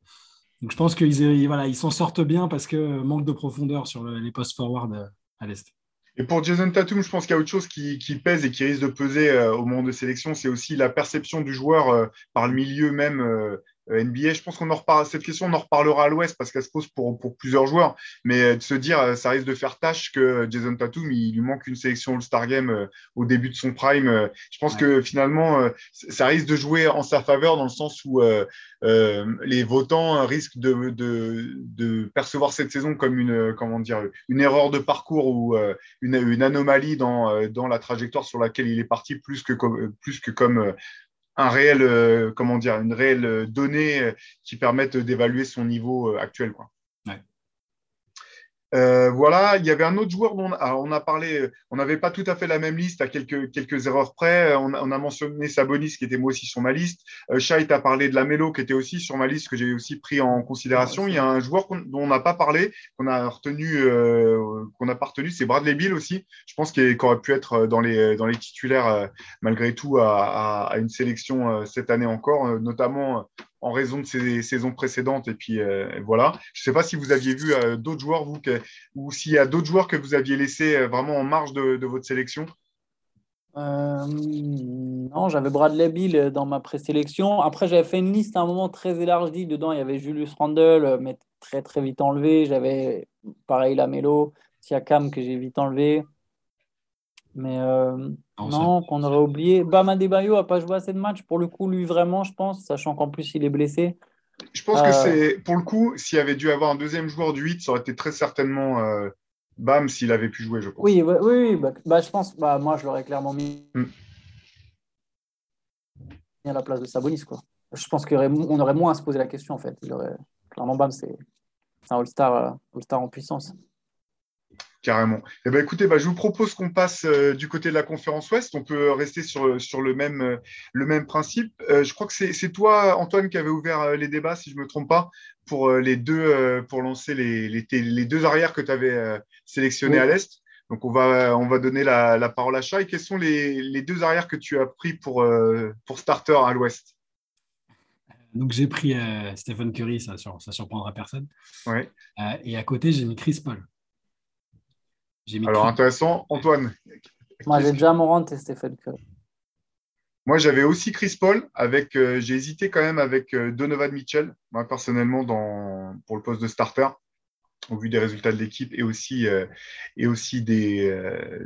Donc je pense qu'ils voilà, ils s'en sortent bien parce que manque de profondeur sur les postes forward à l'Est. Et pour Jason Tatum, je pense qu'il y a autre chose qui, pèse et qui risque de peser au moment de sélection, c'est aussi la perception du joueur par le milieu même euh, NBA. Je pense qu'on en reparle, cette question, on en reparlera à l'Ouest parce qu'elle se pose pour, pour, plusieurs joueurs. Mais euh, de se dire, euh, ça risque de faire tâche que Jason Tatum, il, lui manque une sélection All-Star Game au début de son prime. Je pense que finalement, ça risque de jouer en sa faveur dans le sens où les votants risquent de, de, de, percevoir cette saison comme une, comment dire, une erreur de parcours ou une, une, anomalie dans, dans la trajectoire sur laquelle il est parti plus que comme, plus que comme un réel, euh, comment dire, une réelle euh, donnée euh, qui permette d'évaluer son niveau actuel. Quoi. Euh, voilà, il y avait un autre joueur dont on a, parlé, on n'avait pas tout à fait la même liste à quelques, quelques erreurs près. On, a mentionné Sabonis qui était moi aussi sur ma liste. Euh, Shait a parlé de la Mélo qui était aussi sur ma liste que j'ai aussi pris en considération. il y a un joueur dont on n'a pas parlé, qu'on a retenu, euh, qu'on n'a pas retenu, c'est Bradley Bill aussi. Je pense qu'il aurait pu être dans les, dans les titulaires malgré tout à, à une sélection cette année encore, notamment en raison de ses saisons précédentes. Et puis euh, voilà. Je ne sais pas si vous aviez vu euh, d'autres joueurs, vous, ou s'il y a d'autres joueurs que vous aviez laissés euh, vraiment en marge de, votre sélection. non, j'avais Bradley Bill dans ma présélection. Après, j'avais fait une liste à un moment très élargie. Dedans, il y avait Julius Randle, mais très très vite enlevé. J'avais pareil Lamelo, Siakam que j'ai vite enlevé. Mais euh, non, qu'on aurait oublié. Bam Adebayo n'a pas joué assez de matchs. Pour le coup, lui, vraiment, je pense, sachant qu'en plus, il est blessé. Je pense que euh, c'est, pour le coup, s'il avait dû avoir un deuxième joueur du 8, ça aurait été très certainement euh, Bam s'il avait pu jouer, je pense. Oui, oui, oui bah, bah, je pense, bah, moi, je l'aurais clairement mis mm. à la place de Sabonis. Quoi. Je pense qu'on aurait, aurait moins à se poser la question, en fait. Il aurait... Clairement, Bam, c'est un All-Star All en puissance. Carrément. Eh ben, écoutez, bah, je vous propose qu'on passe euh, du côté de la conférence Ouest. On peut rester sur, sur le, même, euh, le même principe. Euh, je crois que c'est toi, Antoine, qui avait ouvert les débats, si je ne me trompe pas, pour, les deux, pour lancer les, les, les, deux arrières que tu avais sélectionnés à l'Est. Donc, on va, on va donner la, la parole à Chai. Quels sont les, les, deux arrières que tu as pris pour, pour starter à l'Ouest? Donc j'ai pris Stephen Curry, ça, ça surprendra personne. Ouais. et à côté, j'ai mis Chris Paul. Alors, intéressant. Antoine Moi, j'ai déjà Morant et Stéphane Curry. Moi, j'avais aussi Chris Paul. Avec, euh, j'ai hésité quand même avec euh, Donovan Mitchell, moi personnellement, dans, pour le poste de starter au vu des résultats de l'équipe et aussi, euh, et aussi des,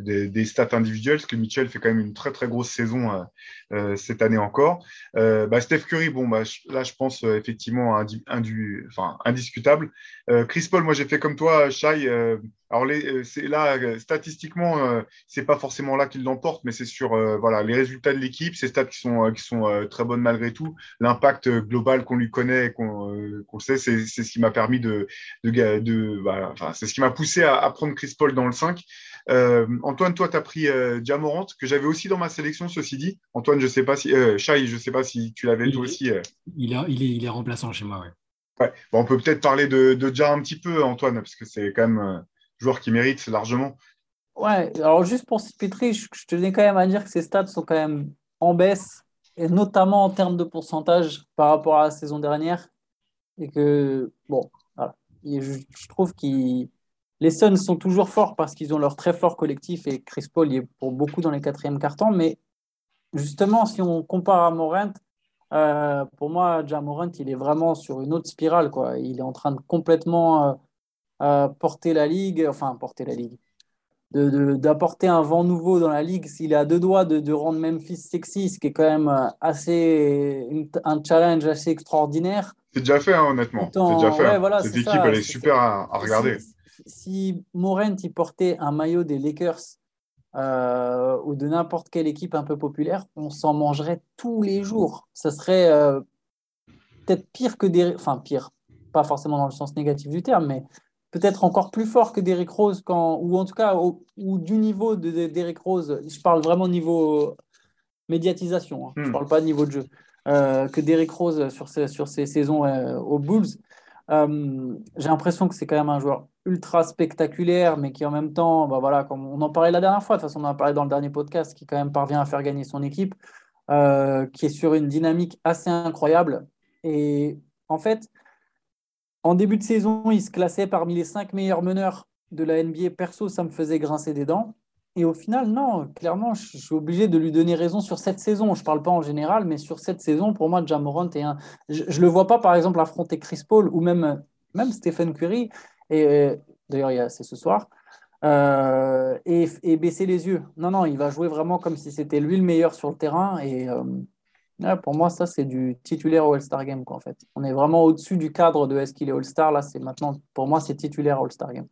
des, stats individuelles, parce que Mitchell fait quand même une très très grosse saison cette année encore. Bah, Steph Curry, bon, bah, là je pense effectivement enfin, indiscutable. Chris Paul, moi j'ai fait comme toi, Shai alors euh, c'est là, euh, statistiquement, euh, c'est pas forcément là qu'il l'emporte, mais c'est sur voilà, les résultats de l'équipe, ces stats qui sont, qui sont très bonnes malgré tout. L'impact global qu'on lui connaît, qu'on sait, c'est ce qui m'a permis de. de, enfin, c'est ce qui m'a poussé à, prendre Chris Paul dans le 5. Antoine, toi, tu as pris Diamorant, que j'avais aussi dans ma sélection, ceci dit. Antoine, je sais pas si. Shai, je sais pas si tu l'avais toi aussi. Il, est, il, est, il est remplaçant chez moi, ouais. Bon, on peut peut-être parler de, de Ja un petit peu, Antoine, parce que c'est quand même joueur qui mérite largement. Ouais, alors juste pour Spitry, je, je tenais quand même à dire que ses stats sont quand même en baisse, et notamment en termes de pourcentage par rapport à la saison dernière. Et que, bon, voilà. je, trouve que les Suns sont toujours forts parce qu'ils ont leur très fort collectif et Chris Paul y est pour beaucoup dans les quatrièmes cartons. Mais justement, si on compare à Morant, euh, pour moi, Jamorant, il est vraiment sur une autre spirale. Quoi. Il est en train de complètement euh, porter la ligue, enfin porter la ligue, d'apporter un vent nouveau dans la ligue. S'il est à deux doigts de, rendre Memphis sexy, ce qui est quand même assez un challenge assez extraordinaire. C'est déjà fait, hein, honnêtement. C'est déjà fait. Hein. Cette équipe, elle est super à, regarder. Si, Morent il portait un maillot des Lakers euh, ou de n'importe quelle équipe un peu populaire, on s'en mangerait tous les jours. Ça serait euh, peut-être pire que des. Enfin, pire, pas forcément dans le sens négatif du terme, mais peut-être encore plus fort que Derrick Rose, quand, ou en tout cas ou du niveau de, Derrick Rose, je parle vraiment niveau médiatisation, hein. je ne hmm. parle pas niveau de jeu, euh, que Derrick Rose sur ses, sur ses saisons euh, aux Bulls. Euh, j'ai l'impression que c'est quand même un joueur ultra spectaculaire, mais qui en même temps, bah voilà, comme on en parlait la dernière fois, de toute façon on en a parlé dans le dernier podcast, qui quand même parvient à faire gagner son équipe, qui est sur une dynamique assez incroyable. Et en fait, en début de saison, il se classait parmi les cinq meilleurs meneurs de la NBA. Perso, ça me faisait grincer des dents. et au final, non, clairement, je suis obligé de lui donner raison sur cette saison. Je ne parle pas en général, mais sur cette saison, pour moi, Jamorant est un. Je ne le vois pas, par exemple, affronter Chris Paul ou même, même Stephen Curry. Et d'ailleurs, c'est ce soir. Euh, et, baisser les yeux. Non, non, il va jouer vraiment comme si c'était lui le meilleur sur le terrain. Et euh, pour moi, ça, c'est du titulaire au All-Star Game, quoi, en fait. On est vraiment au-dessus du cadre de est-ce qu'il est All-Star. Là, c'est maintenant, pour moi, c'est titulaire All-Star Game.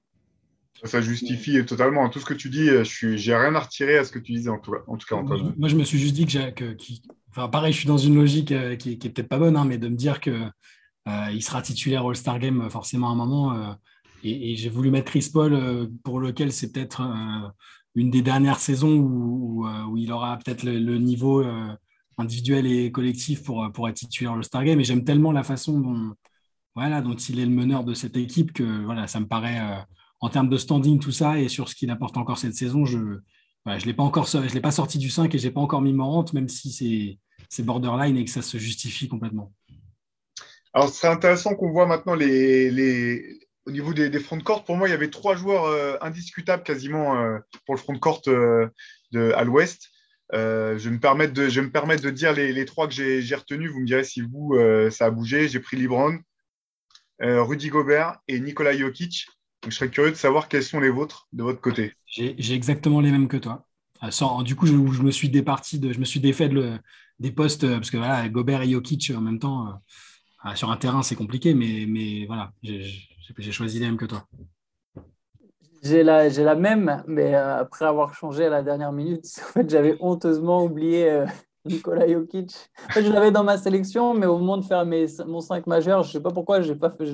Ça justifie totalement tout ce que tu dis. Je n'ai rien à retirer à ce que tu disais en tout, en tout cas, Antoine. Moi, je me suis juste dit que, que enfin, pareil, je suis dans une logique euh, qui, qui est peut-être pas bonne, hein, mais de me dire que il sera titulaire All-Star Game forcément à un moment. Et, j'ai voulu mettre Chris Paul, pour lequel c'est peut-être une des dernières saisons où, où, il aura peut-être le, niveau individuel et collectif pour, pour être titulaire All-Star Game. Et j'aime tellement la façon dont, voilà, dont il est le meneur de cette équipe que voilà, ça me paraît en termes de standing, tout ça, et sur ce qu'il apporte encore cette saison, je ne je l'ai pas encore je l'ai pas sorti du 5 et je n'ai pas encore mis Morant, même si c'est borderline et que ça se justifie complètement. Alors, ce serait intéressant qu'on voit maintenant les, les, au niveau des, des front de court. Pour moi, il y avait trois joueurs euh, indiscutables quasiment euh, pour le front euh, de, à l'ouest. Je, vais me permettre de, dire les, trois que j'ai retenus. Vous me direz si vous, ça a bougé. J'ai pris Libron, Rudy Gobert et Nikola Jokic je serais curieux de savoir quels sont les vôtres de votre côté. J'ai exactement les mêmes que toi. Euh, du coup, je, me suis départi je me suis défait des postes euh, parce que Gobert et Jokic en même temps euh, sur un terrain c'est compliqué, mais voilà, j'ai choisi les mêmes que toi. J'ai la, la même, mais après avoir changé à la dernière minute, en fait, j'avais honteusement oublié Nikola Jokic. je l'avais dans ma sélection, mais au moment de faire mes, mon 5 majeur, je ne sais pas pourquoi, j'ai pas fait,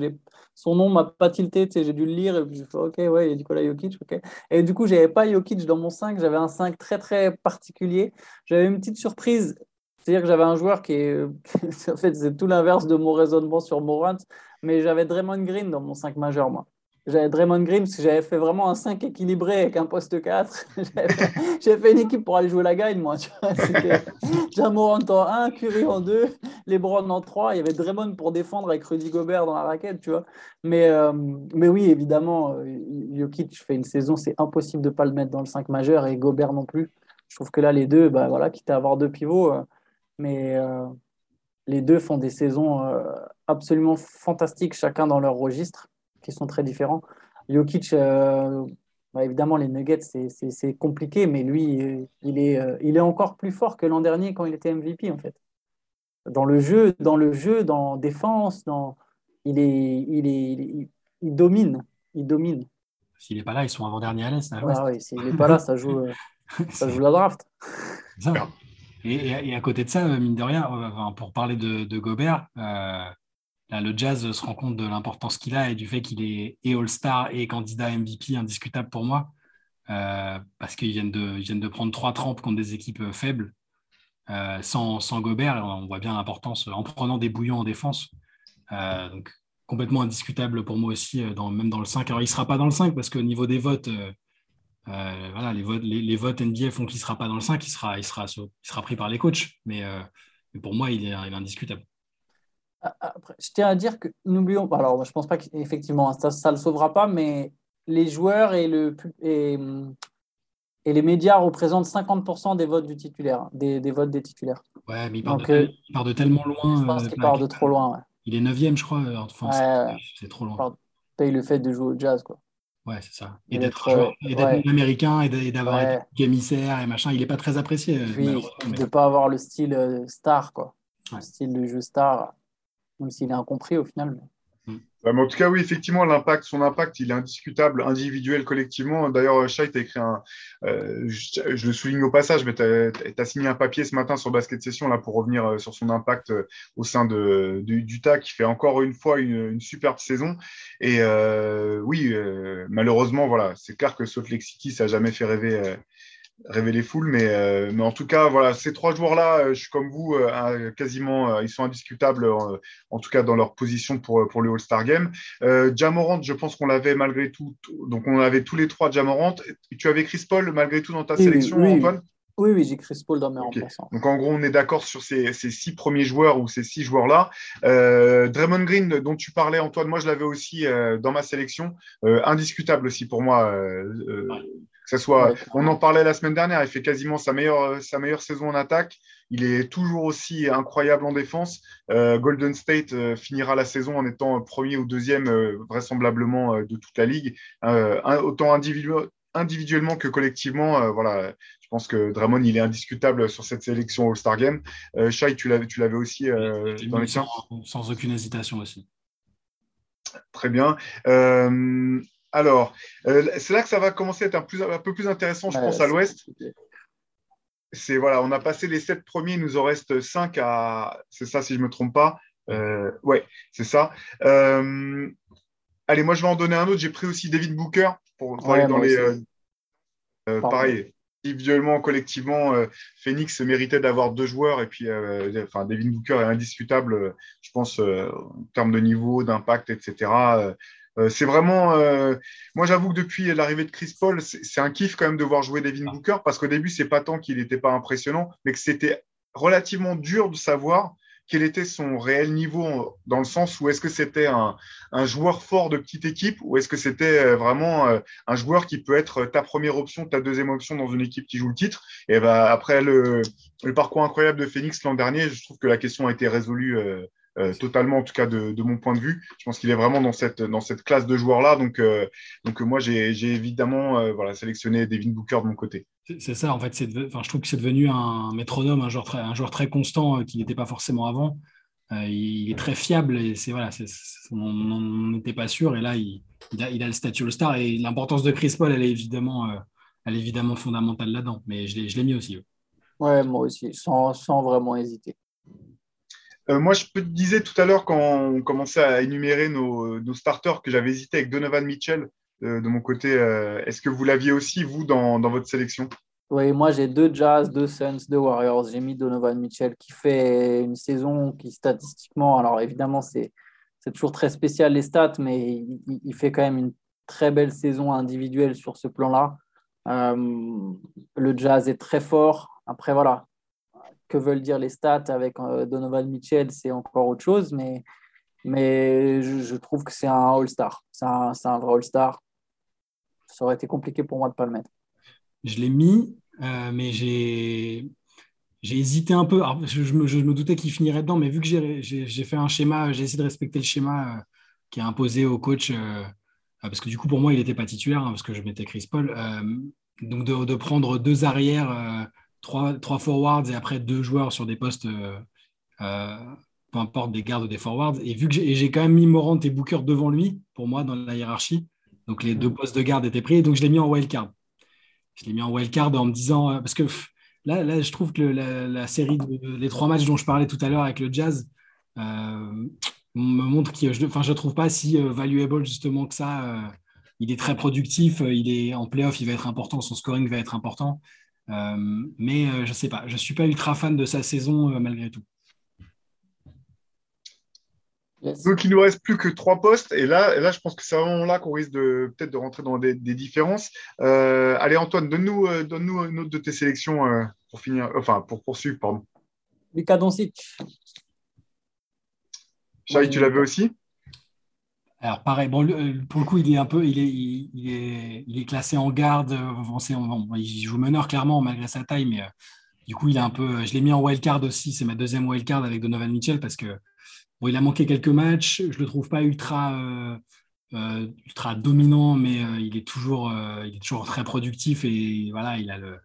son nom m'a pas tilté, j'ai dû le lire et puis j'ai fait OK, ouais, il y a Nikola Jokic, OK. Et du coup, je n'avais pas Jokic dans mon 5, j'avais un 5 très très particulier. J'avais une petite surprise, c'est-à-dire que j'avais un joueur qui est, en fait, c'est tout l'inverse de mon raisonnement sur Morant, mais j'avais Draymond Green dans mon 5 majeur, moi. J'avais Draymond Green parce j'avais fait vraiment un 5 équilibré avec un poste 4. J'avais fait, une équipe pour aller jouer la gagne, moi. C'était Jamorant en 1, Curry en 2, LeBron en 3. Il y avait Draymond pour défendre avec Rudy Gobert dans la raquette, tu vois. Mais, euh, mais oui, évidemment, euh, Jokic fait une saison, c'est impossible de ne pas le mettre dans le 5 majeur et Gobert non plus. Je trouve que là, les deux, bah, voilà, quitte à avoir deux pivots, euh, mais les deux font des saisons absolument fantastiques, chacun dans leur registre qui sont très différents. Jokic, euh, bah, évidemment, les Nuggets, c'est compliqué, mais lui, il est, euh, il est encore plus fort que l'an dernier quand il était MVP, en fait. Dans le jeu, dans le jeu, dans défense, dans... Il, est, il, est, il, domine. Il domine. S'il n'est pas là, ils sont avant-dernier à l'Est. Ah, oui, s'il n'est pas là, ça joue, euh, ça joue la draft. Et, et, à côté de ça, mine de rien, pour parler de, de Gobert, le Jazz se rend compte de l'importance qu'il a et du fait qu'il est et All-Star et candidat MVP indiscutable pour moi, euh, parce qu'ils viennent de, prendre trois trempes contre des équipes euh, faibles, euh, sans, Gobert. On voit bien l'importance en prenant des bouillons en défense. donc, complètement indiscutable pour moi aussi, même dans le 5. Alors, il ne sera pas dans le 5 parce qu'au niveau des votes, les votes, les, NBA font qu'il ne sera pas dans le 5, il sera, pris par les coachs. Mais, pour moi, il est indiscutable. Après, je tiens à dire que n'oublions pas, alors je pense pas qu'effectivement ça ne le sauvera pas, mais les joueurs et, le, et, et les médias représentent 50% des votes du titulaire, des, des, votes des titulaires. Ouais, mais il part, de, euh, il part de, tellement loin. Je pense euh, qu'il part de trop loin. Ouais. Il est 9 je crois. Enfin, c'est trop loin. Paye le fait de jouer au jazz. Quoi. Ouais, c'est ça. Et d'être américain et d'avoir été émissaire et machin, il n'est pas très apprécié. Puis, de ne pas avoir le style euh, star, quoi. Le style de jeu star même s'il est incompris au final. Mais... en tout cas, oui, effectivement, l'impact, son impact, il est indiscutable, individuel, collectivement. D'ailleurs, Shai, tu as écrit un. Euh, je, le souligne au passage, mais tu as, signé un papier ce matin sur Basket Session là, pour revenir euh, sur son impact euh, au sein de, du, TAC, qui fait encore une fois une, superbe saison. Et oui, malheureusement, voilà, c'est clair que Salt Lake City, ça n'a jamais fait rêver rêver les foules. Mais, euh, mais en tout cas, voilà, ces trois joueurs-là, euh, je suis comme vous, euh, quasiment, ils sont indiscutables, en tout cas dans leur position pour, pour le All-Star Game. Jamorant, je pense qu'on l'avait malgré tout. Donc, on avait tous les trois Jamorant. Tu avais Chris Paul malgré tout dans ta sélection, Antoine? Oui, oui, j'ai Chris Paul dans mes remplaçants. Donc en gros, on est d'accord sur ces, ces, six premiers joueurs ou ces six joueurs-là. Euh, Draymond Green, dont tu parlais, Antoine, moi je l'avais aussi dans ma sélection. indiscutable aussi pour moi. Que soit, on en parlait la semaine dernière, il fait quasiment sa meilleure, sa meilleure saison en attaque. Il est toujours aussi incroyable en défense. Golden State finira la saison en étant premier ou deuxième, vraisemblablement, de toute la ligue. autant individuellement que collectivement, voilà, je pense que Draymond, il est indiscutable sur cette sélection All-Star Game. Euh, Shai, tu l'avais aussi euh, dans les sans, sans aucune hésitation aussi. Très bien. Euh, alors, euh, c'est là que ça va commencer à être un, plus, un peu plus intéressant, je pense, à l'Ouest. C'est voilà, on a passé les sept premiers, il nous en reste cinq à. C'est ça, si je ne me trompe pas. ouais, c'est ça. allez, moi, je vais en donner un autre. J'ai pris aussi David Booker pour, aller dans les. pareil, individuellement, collectivement, euh, Phoenix méritait d'avoir deux joueurs. Et puis, euh, enfin, Devin Booker est indiscutable, euh, je pense, en termes de niveau, d'impact, etc. c'est vraiment. moi, j'avoue que depuis l'arrivée de Chris Paul, c'est un kiff quand même de voir jouer Devin ah. Booker parce qu'au début, c'est pas tant qu'il n'était pas impressionnant, mais que c'était relativement dur de savoir quel était son réel niveau dans le sens où est-ce que c'était un, joueur fort de petite équipe ou est-ce que c'était euh, vraiment euh, un joueur qui peut être ta première option, ta deuxième option dans une équipe qui joue le titre. Et ben après le, parcours incroyable de Phoenix l'an dernier, je trouve que la question a été résolue euh, totalement, en tout cas de, mon point de vue. Je pense qu'il est vraiment dans cette, dans cette classe de joueurs-là. Donc, euh, donc moi, j'ai évidemment euh, voilà, sélectionné Devin Booker de mon côté. C'est ça, en fait. Enfin, je trouve que c'est devenu un métronome, un joueur très, un joueur très constant qui n'était pas forcément avant. il est très fiable et c'est voilà, on n'était pas sûr. Et là, il, il, a, il a, le statut All-Star et l'importance de Chris Paul, elle est évidemment, elle est évidemment fondamentale là-dedans. Mais je l'ai mis aussi. Ouais. moi aussi, sans, sans vraiment hésiter. Euh, moi, je te disais tout à l'heure, quand on commençait à énumérer nos, starters, que j'avais hésité avec Donovan Mitchell euh, de mon côté. Euh, est-ce que vous l'aviez aussi, vous, dans, votre sélection? Oui, moi, j'ai deux Jazz, deux Suns, deux Warriors. J'ai mis Donovan Mitchell qui fait une saison qui, statistiquement, alors évidemment, c'est toujours très spécial les stats, mais il, fait quand même une très belle saison individuelle sur ce plan-là. le Jazz est très fort. Après, voilà, que veulent dire les stats avec euh, Donovan Mitchell, c'est encore autre chose, mais, mais je, trouve que c'est un All-Star. C'est un, vrai All-Star. Ça aurait été compliqué pour moi de ne pas le mettre. Je l'ai mis, euh, mais j'ai. J'ai hésité un peu. je, me, doutais qu'il finirait dedans, mais vu que j'ai fait un schéma, j'ai essayé de respecter le schéma euh, qui est imposé au coach, parce que du coup, pour moi, il n'était pas titulaire, hein, parce que je mettais Chris Paul. donc, de, prendre deux arrières trois, trois forwards et après deux joueurs sur des postes, euh, euh, peu importe des gardes ou des forwards. Et vu que j'ai quand même mis Morant et Booker devant lui, pour moi, dans la hiérarchie, donc les deux postes de garde étaient pris, donc je l'ai mis en wildcard. Je l'ai mis en wildcard en me disant, euh, parce que là, là, je trouve que la, série, de, les trois matchs dont je parlais tout à l'heure avec le Jazz, me montre que je ne trouve pas si valuable justement que ça. il est très productif, il est en playoff, il va être important, son scoring va être important. Euh, mais euh, je ne sais pas, je ne suis pas ultra fan de sa saison euh, malgré tout. Donc il ne nous reste plus que trois postes et là, là je pense que c'est vraiment là qu'on risque de peut-être de rentrer dans des, différences. allez Antoine, donne-nous donne -nous une autre de tes sélections pour finir, enfin pour poursuivre, pardon. Lucas Doncic. Chai, tu l'avais aussi? Alors pareil, bon, euh, pour le coup, il est un peu, il est, il est, il est classé en garde. Euh, il joue meneur clairement malgré sa taille, mais euh, du coup, il est un peu. Je l'ai mis en wildcard aussi. C'est ma deuxième wildcard avec Donovan Mitchell parce que bon, il a manqué quelques matchs. Je le trouve pas ultra, ultra dominant, mais il est toujours, il est toujours très productif et voilà, il a le,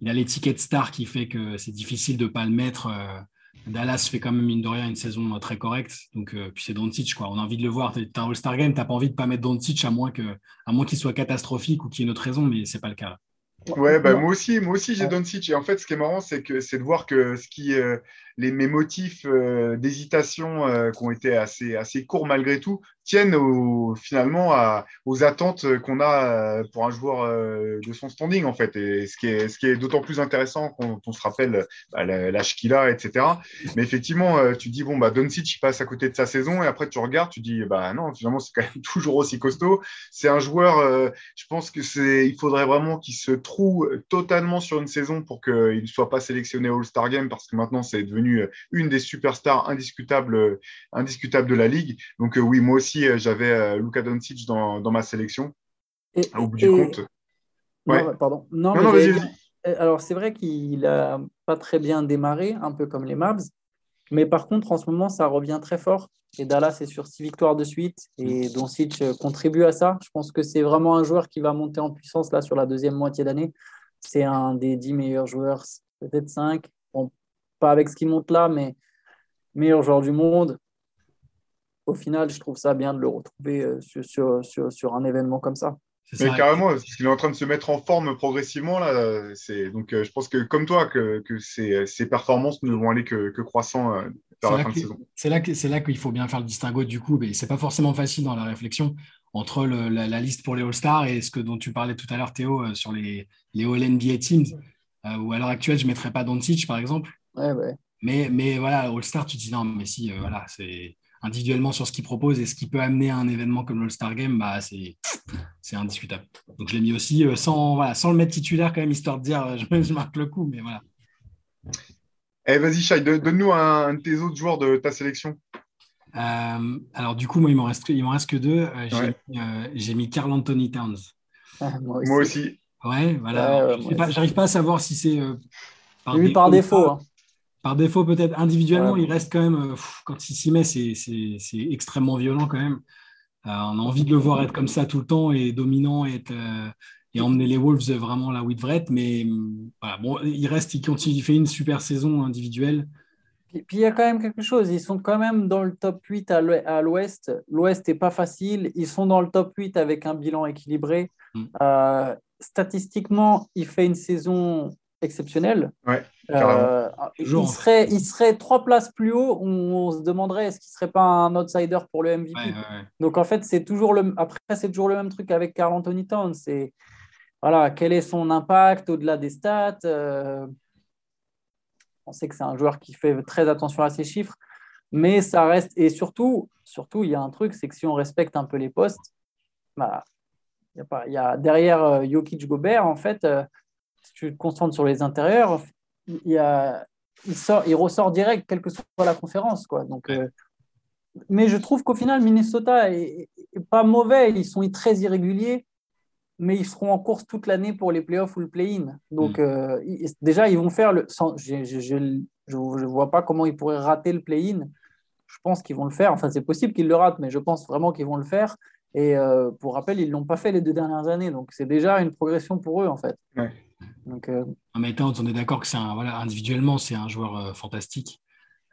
il a l'étiquette star qui fait que c'est difficile de pas le mettre Dallas fait quand même, mine de rien, une saison euh, très correcte. Donc, euh, puis c'est Doncic, quoi. On a envie de le voir. Tu un All-Star Game, tu n'as pas envie de pas mettre Doncic à moins qu'il soit catastrophique ou qu'il y ait une autre raison, mais ce n'est pas le cas. Ouais, bah, moi aussi, moi aussi j'ai Doncic. Et en fait, ce qui est marrant, c'est que c'est de voir que ce qui, euh, les, mes motifs d'hésitation qui ont été assez, assez courts malgré tout tiennent finalement aux attentes qu'on a pour un joueur de son standing, en fait. Et ce qui est, d'autant plus intéressant quand on se rappelle bah, l'âge etc. Mais effectivement, euh, tu dis, bon, bah, Doncic, passe à côté de sa saison, et après, tu regardes, tu dis, bah non, finalement, c'est quand même toujours aussi costaud. C'est un joueur, euh, je pense que c'est, il faudrait vraiment qu'il se trouve totalement sur une saison pour qu'il ne soit pas sélectionné All-Star Game, parce que maintenant, c'est devenu une des superstars indiscutables, indiscutables de la ligue. Donc, euh, oui, moi aussi, euh, j'avais euh, Luka Doncic dans, ma sélection. Et, au bout du compte. pardon. Non, alors c'est vrai qu'il n'a pas très bien démarré, un peu comme les Mavs. Mais par contre, en ce moment, ça revient très fort. Et Dallas est sur six victoires de suite. Et Doncic contribue à ça. Je pense que c'est vraiment un joueur qui va monter en puissance là sur la deuxième moitié d'année. C'est un des dix meilleurs joueurs, peut-être cinq. Bon, pas avec ce qui monte là, mais meilleur joueur du monde. Au final, je trouve ça bien de le retrouver euh, sur, sur, sur un événement comme ça. Mais carrément, parce qu'il est en train de se mettre en forme progressivement. Là, c'est, donc, euh, je pense que, comme toi, que, que ces, performances ne vont aller que, que croissant euh, vers la fin de saison. C'est là, c'est là qu'il faut bien faire le distinguo du coup. Mais c'est pas forcément facile dans la réflexion entre la, liste pour les All-Stars et ce que, dont tu parlais tout à l'heure, Théo, euh, sur les, les All-NBA Teams. où à l'heure actuelle, je ne mettrais pas Doncic, par exemple. Ouais, ouais. Mais, mais voilà, All-Star, tu te dis non, mais si, voilà, c'est individuellement sur ce qu'il propose et ce qui peut amener à un événement comme l'All-Star Game, bah, c'est indiscutable. Donc je l'ai mis aussi euh, sans, voilà, sans le mettre titulaire quand même, histoire de dire euh, je, marque le coup, mais voilà. Eh, vas-y, Shai, donne-nous un, de tes autres joueurs de ta sélection. Euh, alors du coup, moi, il m'en reste, il reste que deux. J'ai mis Carl Anthony Towns. Ah, moi, aussi. Ouais, voilà. J'arrive pas, à savoir si c'est par, par défaut. Hein par défaut, peut-être individuellement, il reste quand même, euh, quand il s'y met, c'est extrêmement violent quand même. Euh, on a envie de le voir être comme ça tout le temps et dominant et, être, euh, et emmener les Wolves vraiment là où ils devraient être. Mais bon, il reste, il continue, il fait une super saison individuelle. Puis, puis il y a quand même quelque chose, ils sont quand même dans le top 8 à l'ouest. L'ouest n'est pas facile. Ils sont dans le top 8 avec un bilan équilibré. Mm. statistiquement, il fait une saison exceptionnelle. Ouais. Euh, il, serait, il serait trois places plus haut, on, se demanderait est-ce qu'il ne serait pas un outsider pour le MVP. Donc en fait, c'est toujours le, après, c'est toujours le même truc avec Carl Anthony Towns. C'est voilà, quel est son impact au-delà des stats euh, On sait que c'est un joueur qui fait très attention à ses chiffres, mais ça reste. Et surtout, surtout il y a un truc, c'est que si on respecte un peu les postes, bah, il y a pas, il y a derrière euh, Jokic Gobert, en fait, si tu te concentres sur les intérieurs, il, a, il, sort, il ressort direct, quelle que soit la conférence. Quoi. Donc, euh, mais je trouve qu'au final, Minnesota est, pas mauvais. Ils sont très irréguliers, mais ils seront en course toute l'année pour les playoffs ou le play-in. Donc, mm. euh, déjà, ils vont faire le. je ne vois pas comment ils pourraient rater le play-in. Je pense qu'ils vont le faire. Enfin, c'est possible qu'ils le ratent, mais je pense vraiment qu'ils vont le faire. Et euh, pour rappel, ils ne l'ont pas fait les deux dernières années. Donc, c'est déjà une progression pour eux, en fait. Donc, euh... on est d'accord que c'est un, voilà, individuellement, c'est un joueur euh, fantastique.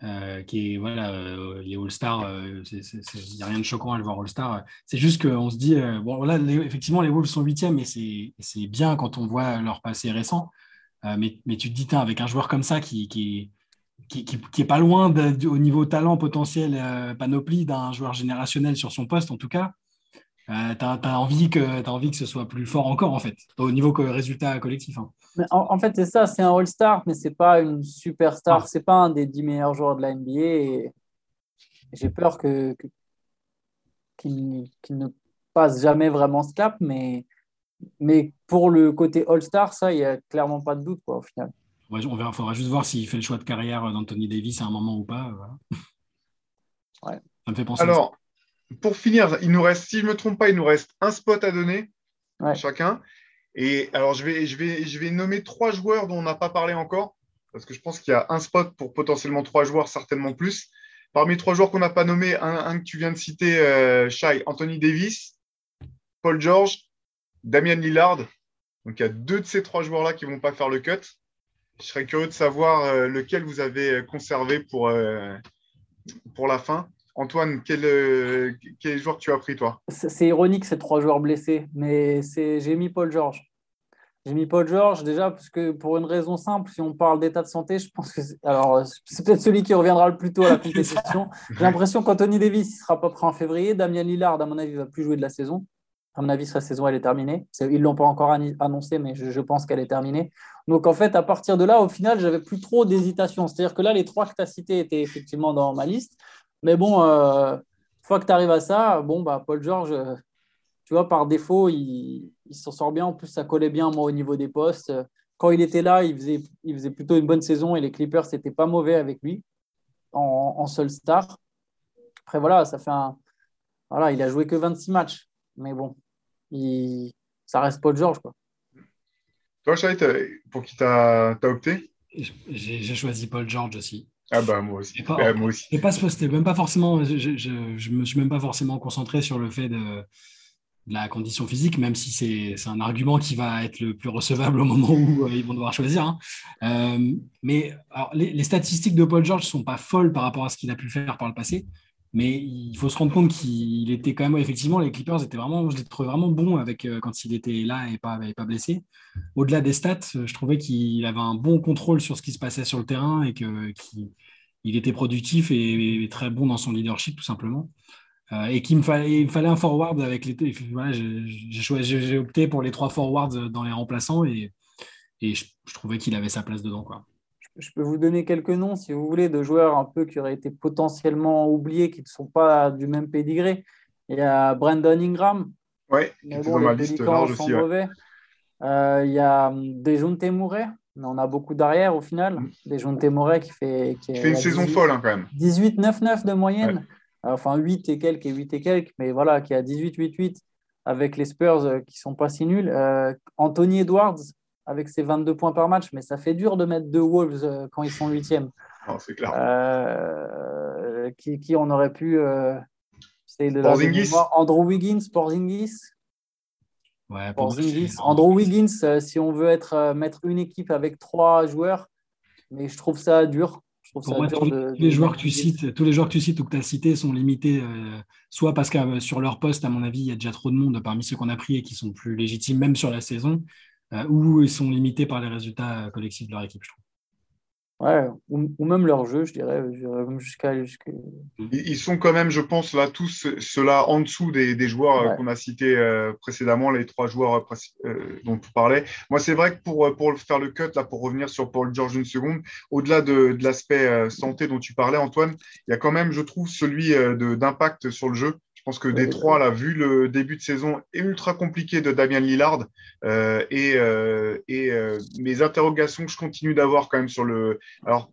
Euh, qui est voilà, euh, les All-Star, il n'y a rien de choquant à le voir All-Star. C'est juste qu'on se dit, bon, là, effectivement, les Wolves sont huitièmes et c'est bien quand on voit leur passé récent. Mais, mais, tu te dis, avec un joueur comme ça qui, qui, qui, qui pas loin au niveau talent potentiel, panoplie d'un joueur générationnel sur son poste, en tout cas, euh, tu as, envie que, envie que ce soit plus fort encore, en fait, au niveau que, résultat collectif. Hein. en, fait, c'est ça, c'est un All-Star, mais c'est pas une superstar. Ce C'est pas un des 10 meilleurs joueurs de la NBA. Et j'ai peur que, qu'il, ne passe jamais vraiment ce cap, mais, mais pour le côté All-Star, ça, il n'y a clairement pas de doute, quoi, au final. on verra, faudra juste voir s'il fait le choix de carrière d'Anthony Davis à un moment ou pas. Ouais. Ça me fait penser. Alors, pour finir, il nous reste, si je ne me trompe pas, il nous reste un spot à donner chacun. Et alors, je vais, je, vais, je vais nommer trois joueurs dont on n'a pas parlé encore, parce que je pense qu'il y a un spot pour potentiellement trois joueurs, certainement plus. Parmi les trois joueurs qu'on n'a pas nommés, un, que tu viens de citer, euh, Shai, Anthony Davis, Paul George, Damian Lillard. Donc, il y a deux de ces trois joueurs-là qui ne vont pas faire le cut. Je serais curieux de savoir euh, lequel vous avez conservé pour, euh, pour la fin. Antoine, quel, euh, quel joueur tu as pris, toi? C'est ironique, ces trois joueurs blessés, mais j'ai mis Paul George. J'ai mis Paul George déjà parce que pour une raison simple, si on parle d'état de santé, je pense que c'est, alors c'est peut-être celui qui reviendra le plus tôt à la compétition. J'ai l'impression qu'Anthony Davis ne sera pas prêt en février. Damien Lillard, à mon avis, ne va plus jouer de la saison. À mon avis, sa saison, elle est terminée. Ils ne l'ont pas encore annoncé, mais je, je pense qu'elle est terminée. Donc, en fait, à partir de là, au final, j'avais plus trop d'hésitation. C'est-à-dire que là, les trois que tu as cités étaient effectivement dans ma liste. Mais bon, euh, une fois que tu arrives à ça, bon, bah, Paul George, euh, tu vois, par défaut, il, s'en sort bien. En plus, ça collait bien, moi, au niveau des postes. Quand il était là, il faisait, il faisait plutôt une bonne saison et les Clippers, c'était pas mauvais avec lui en, seul star. Après, voilà, ça fait un. Voilà, il a joué que 26 matchs. Mais bon, il, ça reste Paul George, quoi. Toi, Chait, pour qui tu as, opté? J'ai choisi Paul George aussi. Ah bah moi aussi. Pas, moi aussi. Pas, même pas forcément. Je, je, me suis même pas forcément concentré sur le fait de, la condition physique, même si c'est un argument qui va être le plus recevable au moment où euh, ils vont devoir choisir. Hein. Euh, mais les, statistiques de Paul George sont pas folles par rapport à ce qu'il a pu faire par le passé. Mais il faut se rendre compte qu'il était quand même, effectivement, les Clippers étaient vraiment, je les trouvais vraiment bons avec, euh, quand il était là et pas, blessé. Au-delà des stats, je trouvais qu'il avait un bon contrôle sur ce qui se passait sur le terrain et qu'il il était productif et, très bon dans son leadership, tout simplement. Euh, et qu'il me fallait, il fallait un forward avec les. Voilà, j'ai opté pour les trois forwards dans les remplaçants et, et je, je trouvais qu'il avait sa place dedans. Quoi je peux vous donner quelques noms, si vous voulez, de joueurs un peu qui auraient été potentiellement oubliés, qui ne sont pas du même pédigré. Il y a Brandon Ingram. Oui, qui était dans ma liste large aussi. Euh, il y a hum, Dejounte Murray. On a beaucoup d'arrière au final. Mm. Dejounte Murray qui fait, qui, fait une saison folle hein, quand même. 18-9-9 de moyenne. Enfin, 8 et quelques et 8 et quelques, mais voilà, qui a 18-8-8 avec les Spurs euh, qui ne sont pas si nuls. Euh, Anthony Edwards, avec ses 22 points par match, mais ça fait dur de mettre deux Wolves euh, quand ils sont huitièmes. c'est clair. Euh, qui, qui, on aurait pu. Euh, de Andrew Wiggins, Porzingis. Ouais, Porzingis. Andrew Wiggins, si on veut être, mettre une équipe avec trois joueurs, mais je trouve ça dur. Je trouve ça dur tous, de, les joueurs que tu cites, tous les joueurs que tu cites ou que tu as cités sont limités, soit parce que sur leur poste, à mon avis, il y a déjà trop de monde parmi ceux qu'on a pris et qui sont plus légitimes, même sur la saison, euh, où ils sont limités par les résultats collectifs de leur équipe, je trouve. Ouais, ou, même leur jeu, je dirais, jusqu'à. Ils sont quand même, je pense, là, tous ceux-là en dessous des, joueurs euh, qu'on a cités euh, précédemment, les trois joueurs dont tu parlais. Moi, c'est vrai que pour, pour faire le cut, là, pour revenir sur Paul George une seconde, au-delà de, de l'aspect santé dont tu parlais, Antoine, il y a quand même, je trouve, celui d'impact sur le jeu. Je pense que Détroit, là, vu le début de saison ultra compliqué de Damien Lillard euh, et, euh, et euh, mes interrogations que je continue d'avoir quand même sur le. Alors,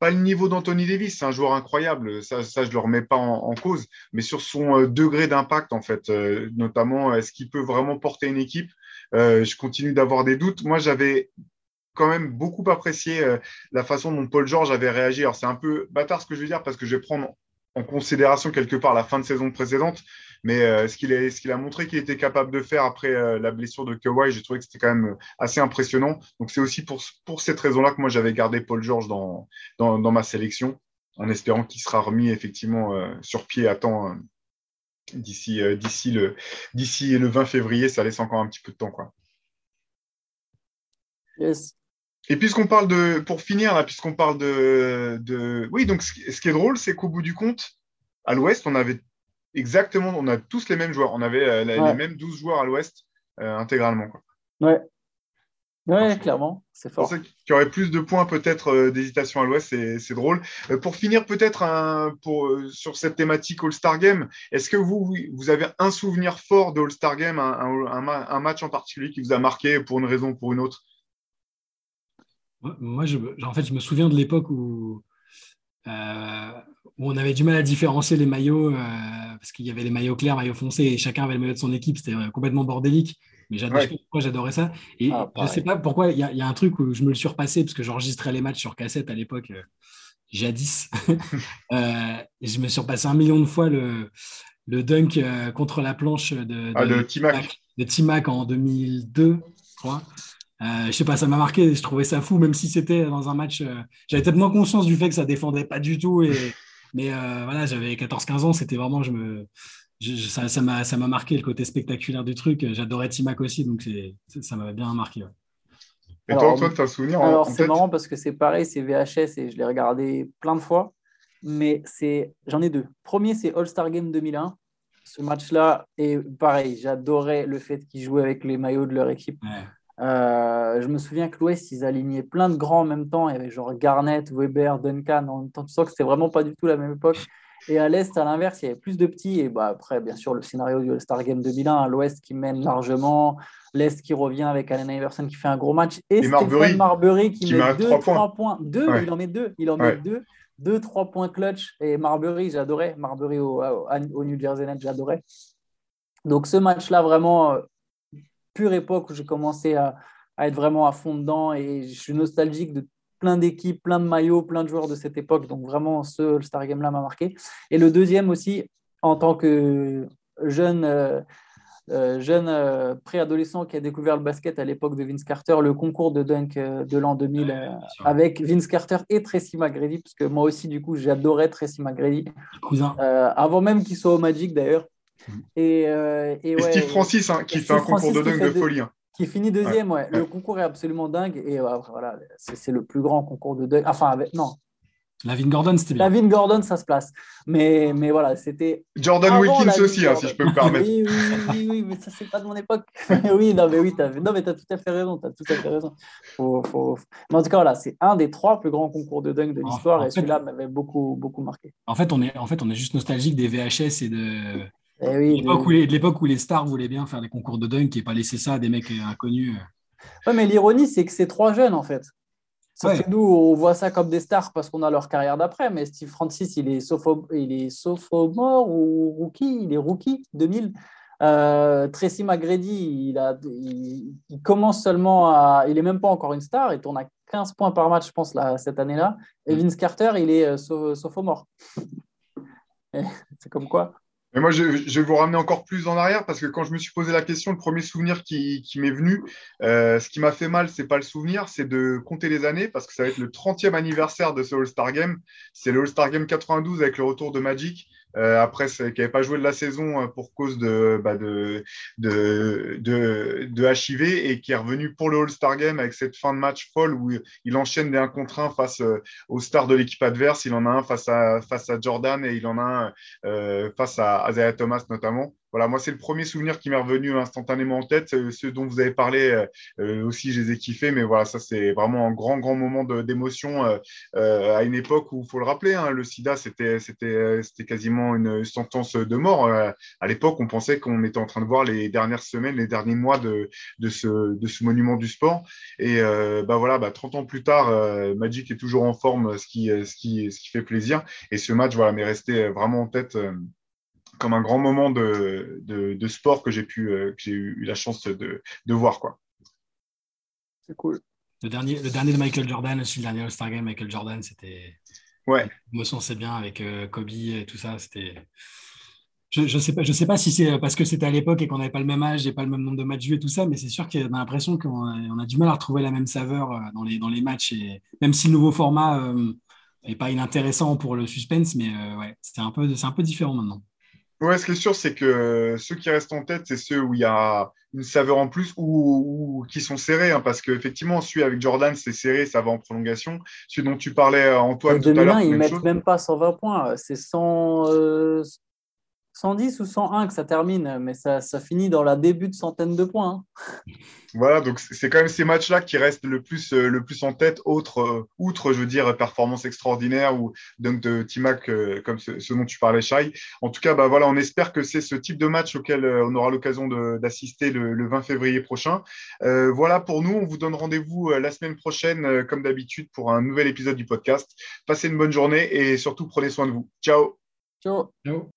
pas le niveau d'Anthony Davis, c'est un joueur incroyable, ça, ça je ne le remets pas en, cause, mais sur son degré d'impact, en fait, notamment, est-ce qu'il peut vraiment porter une équipe Je continue d'avoir des doutes. Moi, j'avais quand même beaucoup apprécié la façon dont Paul George avait réagi. Alors, c'est un peu bâtard ce que je veux dire parce que je vais prendre en considération quelque part la fin de saison précédente. Mais euh, ce qu'il a, qu'il a montré qu'il était capable de faire après euh, la blessure de Kawhi, j'ai trouvé que c'était quand même euh, assez impressionnant. Donc c'est aussi pour, cette raison-là que moi j'avais gardé Paul George dans, ma sélection, en espérant qu'il sera remis effectivement sur pied à temps d'ici, le, d'ici le 20 février. Ça laisse encore un petit peu de temps. Quoi. Et puisqu'on parle de, pour finir, puisqu'on parle de, de, oui, donc ce, qui est drôle, c'est qu'au bout du compte, à l'Ouest, on avait exactement, on a tous les mêmes joueurs, on avait euh, les mêmes 12 joueurs à l'Ouest euh, intégralement. Quoi. Ouais. Ouais, clairement, c'est fort. Qu'il y aurait plus de points peut-être euh, d'hésitation à l'Ouest, c'est drôle. pour finir peut-être sur cette thématique All-Star Game, est-ce que vous, vous avez un souvenir fort de All-Star Game, un, un, match en particulier qui vous a marqué pour une raison ou pour une autre? Moi, je, en fait, je me souviens de l'époque où, euh, où, on avait du mal à différencier les maillots, euh, parce qu'il y avait les maillots clairs, maillots foncés, et chacun avait le maillot de son équipe. C'était euh, complètement bordélique. Mais j'adorais, ça. Et ah, je ne sais pas pourquoi, il y, y, a un truc où je me le repassé, parce que j'enregistrais les matchs sur cassette à l'époque, jadis. je me repassé un million de fois le, le dunk contre la planche de, ah, de, Timac. de Timac en 2002, je crois. Euh, je sais pas, ça m'a marqué. Je trouvais ça fou, même si c'était dans un match. Euh, j'avais tellement conscience du fait que ça défendait pas du tout. Et, mais euh, voilà, j'avais 14-15 ans. C'était vraiment, je me, ça m'a ça m'a marqué le côté spectaculaire du truc. J'adorais Timac aussi, donc ça m'avait bien marqué. Et toi, Antoine, tu as un souvenir Alors, c'est marrant parce que c'est pareil, c'est VHS et je l'ai regardé plein de fois. Mais c'est j'en ai deux. Premier, c'est All-Star Game 2001. Ce match-là, et pareil, j'adorais le fait qu'ils jouaient avec les maillots de leur équipe. Euh, je me souviens que l'Ouest, ils alignaient plein de grands en même temps. Il y avait genre Garnett, Weber, Duncan. En même temps, tu sens que c'était vraiment pas du tout la même époque. Et à l'Est, à l'inverse, il y avait plus de petits. Et bah, après, bien sûr, le scénario du All-Star Game 2001, l'Ouest qui mène largement, l'Est qui revient avec Allen Iverson qui fait un gros match. Et, et Marbury, Marbury qui, met 2 3 points. 2, il en met 2. Il en met 2. 2, 3 points clutch. Et Marbury, j'adorais. Marbury au, au, New Jersey Net, j'adorais. Donc ce match-là, vraiment, euh, pure époque où j'ai commencé à, à être vraiment à fond dedans. Et je suis nostalgique de plein d'équipes, plein de maillots, plein de joueurs de cette époque. Donc vraiment, ce All-Star Game-là m'a marqué. Et le deuxième aussi, en tant que jeune, euh, euh, jeune euh, préadolescent qui a découvert le basket à l'époque de Vince Carter, le concours de dunk de l'an 2000 avec Vince Carter et Tracy McGrady, parce que moi aussi, du coup, j'adorais Tracy McGrady. avant même qu'il soit au Magic d'ailleurs. Mm. Et, et, Steve Francis hein, qui fait un concours de dunk de, folie. Hein. Qui finit deuxième, ouais. Le concours est absolument dingue. Et voilà, c'est le plus grand concours de dunk. Enfin, avec, non, Lavin Gordon, c'était bien. Lavin Gordon, ça se place. Mais, mais voilà, c'était. Jordan Wilkins aussi, hein, si je peux me permettre. Oui, oui, oui, mais ça, c'est pas de mon époque. oui, non, mais oui, tu as... Non, mais as tout à fait raison. As tout à fait raison. Faut, faut... Mais en tout cas, voilà, c'est un des trois plus grands concours de dunk de l'histoire. Et celui-là m'avait beaucoup, beaucoup marqué. En fait, on est, en fait, on est juste nostalgique des VHS et de. Eh oui, de l'époque où, les stars voulaient bien faire des concours de dunk et pas laisser ça à des mecs inconnus. Ouais, mais l'ironie, c'est que c'est trois jeunes, en fait. Sauf que nous, on voit ça comme des stars parce qu'on a leur carrière d'après. Mais Steve Francis, il est, sopho il est sophomore ou rookie Il est rookie 2000. Euh, Tracy McGrady, il, a, il, commence seulement à. Il n'est même pas encore une star. Il tourne à 15 points par match, je pense, là, cette année-là. Et mm. Vince Carter, il est euh, sophomore. C'est comme quoi mais moi, je, vais vous ramener encore plus en arrière parce que quand je me suis posé la question, le premier souvenir qui, m'est venu, euh, ce qui m'a fait mal, c'est pas le souvenir, c'est de compter les années parce que ça va être le 30e anniversaire de ce All-Star Game. C'est le All-Star Game 92 avec le retour de Magic. Euh, après, qui n'avait pas joué de la saison euh, pour cause de, bah, de, de, de, HIV et qui est revenu pour le All-Star Game avec cette fin de match folle où il enchaîne des 1 contre 1 face euh, aux stars de l'équipe adverse. Il en a un face à, face à Jordan et il en a un face à Isaiah Thomas notamment voilà, moi, c'est le premier souvenir qui m'est revenu instantanément en tête. Euh, ceux dont vous avez parlé euh, euh, aussi, je les ai kiffés. Mais voilà, ça, c'est vraiment un grand, grand moment d'émotion à une époque où, il faut le rappeler, hein, le sida, c'était quasiment une sentence de mort. à l'époque, on pensait qu'on était en train de voir les dernières semaines, les derniers mois de, de, ce, de ce monument du sport. Et bah, voilà, bah, 30 ans plus tard, Magic est toujours en forme, ce qui, ce qui, ce qui fait plaisir. Et ce match voilà, m'est resté vraiment en tête comme un grand moment de, de, sport que j'ai pu euh, que j'ai eu la chance de, de voir quoi. C'est cool. Le dernier, le dernier de Michael Jordan, aussi le dernier All-Star Game Michael Jordan, c'était. Ouais. L'émotion, c'est bien avec euh, Kobe et tout ça. C'était. Je ne sais, pas, je sais pas si c'est parce que c'était à l'époque et qu'on n'avait pas le même âge et pas le même nombre de matchs joués et tout ça, mais c'est sûr qu'on a l'impression qu'on a, on a, du mal à retrouver la même saveur euh, dans les, dans les matchs. Et même si le nouveau format n'est pas inintéressant pour le suspense, mais ouais, c'est un, peu, un peu différent maintenant. Ouais, ce qui est sûr, c'est que ceux qui restent en tête, c'est ceux où il y a une saveur en plus ou, qui sont serrés. Hein, parce qu'effectivement, celui avec Jordan, c'est serré, ça va en prolongation. Celui dont tu parlais, Antoine, tout à l'heure. Ils ne mettent même pas 120 points. C'est 100, 110 ou 101 que ça termine, mais ça, ça finit dans la début de centaine de points. Hein. Voilà, donc c'est quand même ces matchs-là qui restent le plus, euh, le plus en tête, autre, euh, outre, je veux dire, performance extraordinaire ou donc de Timac, euh, comme ce, dont tu parlais, Shai. En tout cas, bah, voilà, on espère que c'est ce type de match auquel on aura l'occasion d'assister le, le, 20 février prochain. voilà pour nous, on vous donne rendez-vous la semaine prochaine, comme d'habitude, pour un nouvel épisode du podcast. Passez une bonne journée et surtout prenez soin de vous. Ciao. Ciao. Ciao.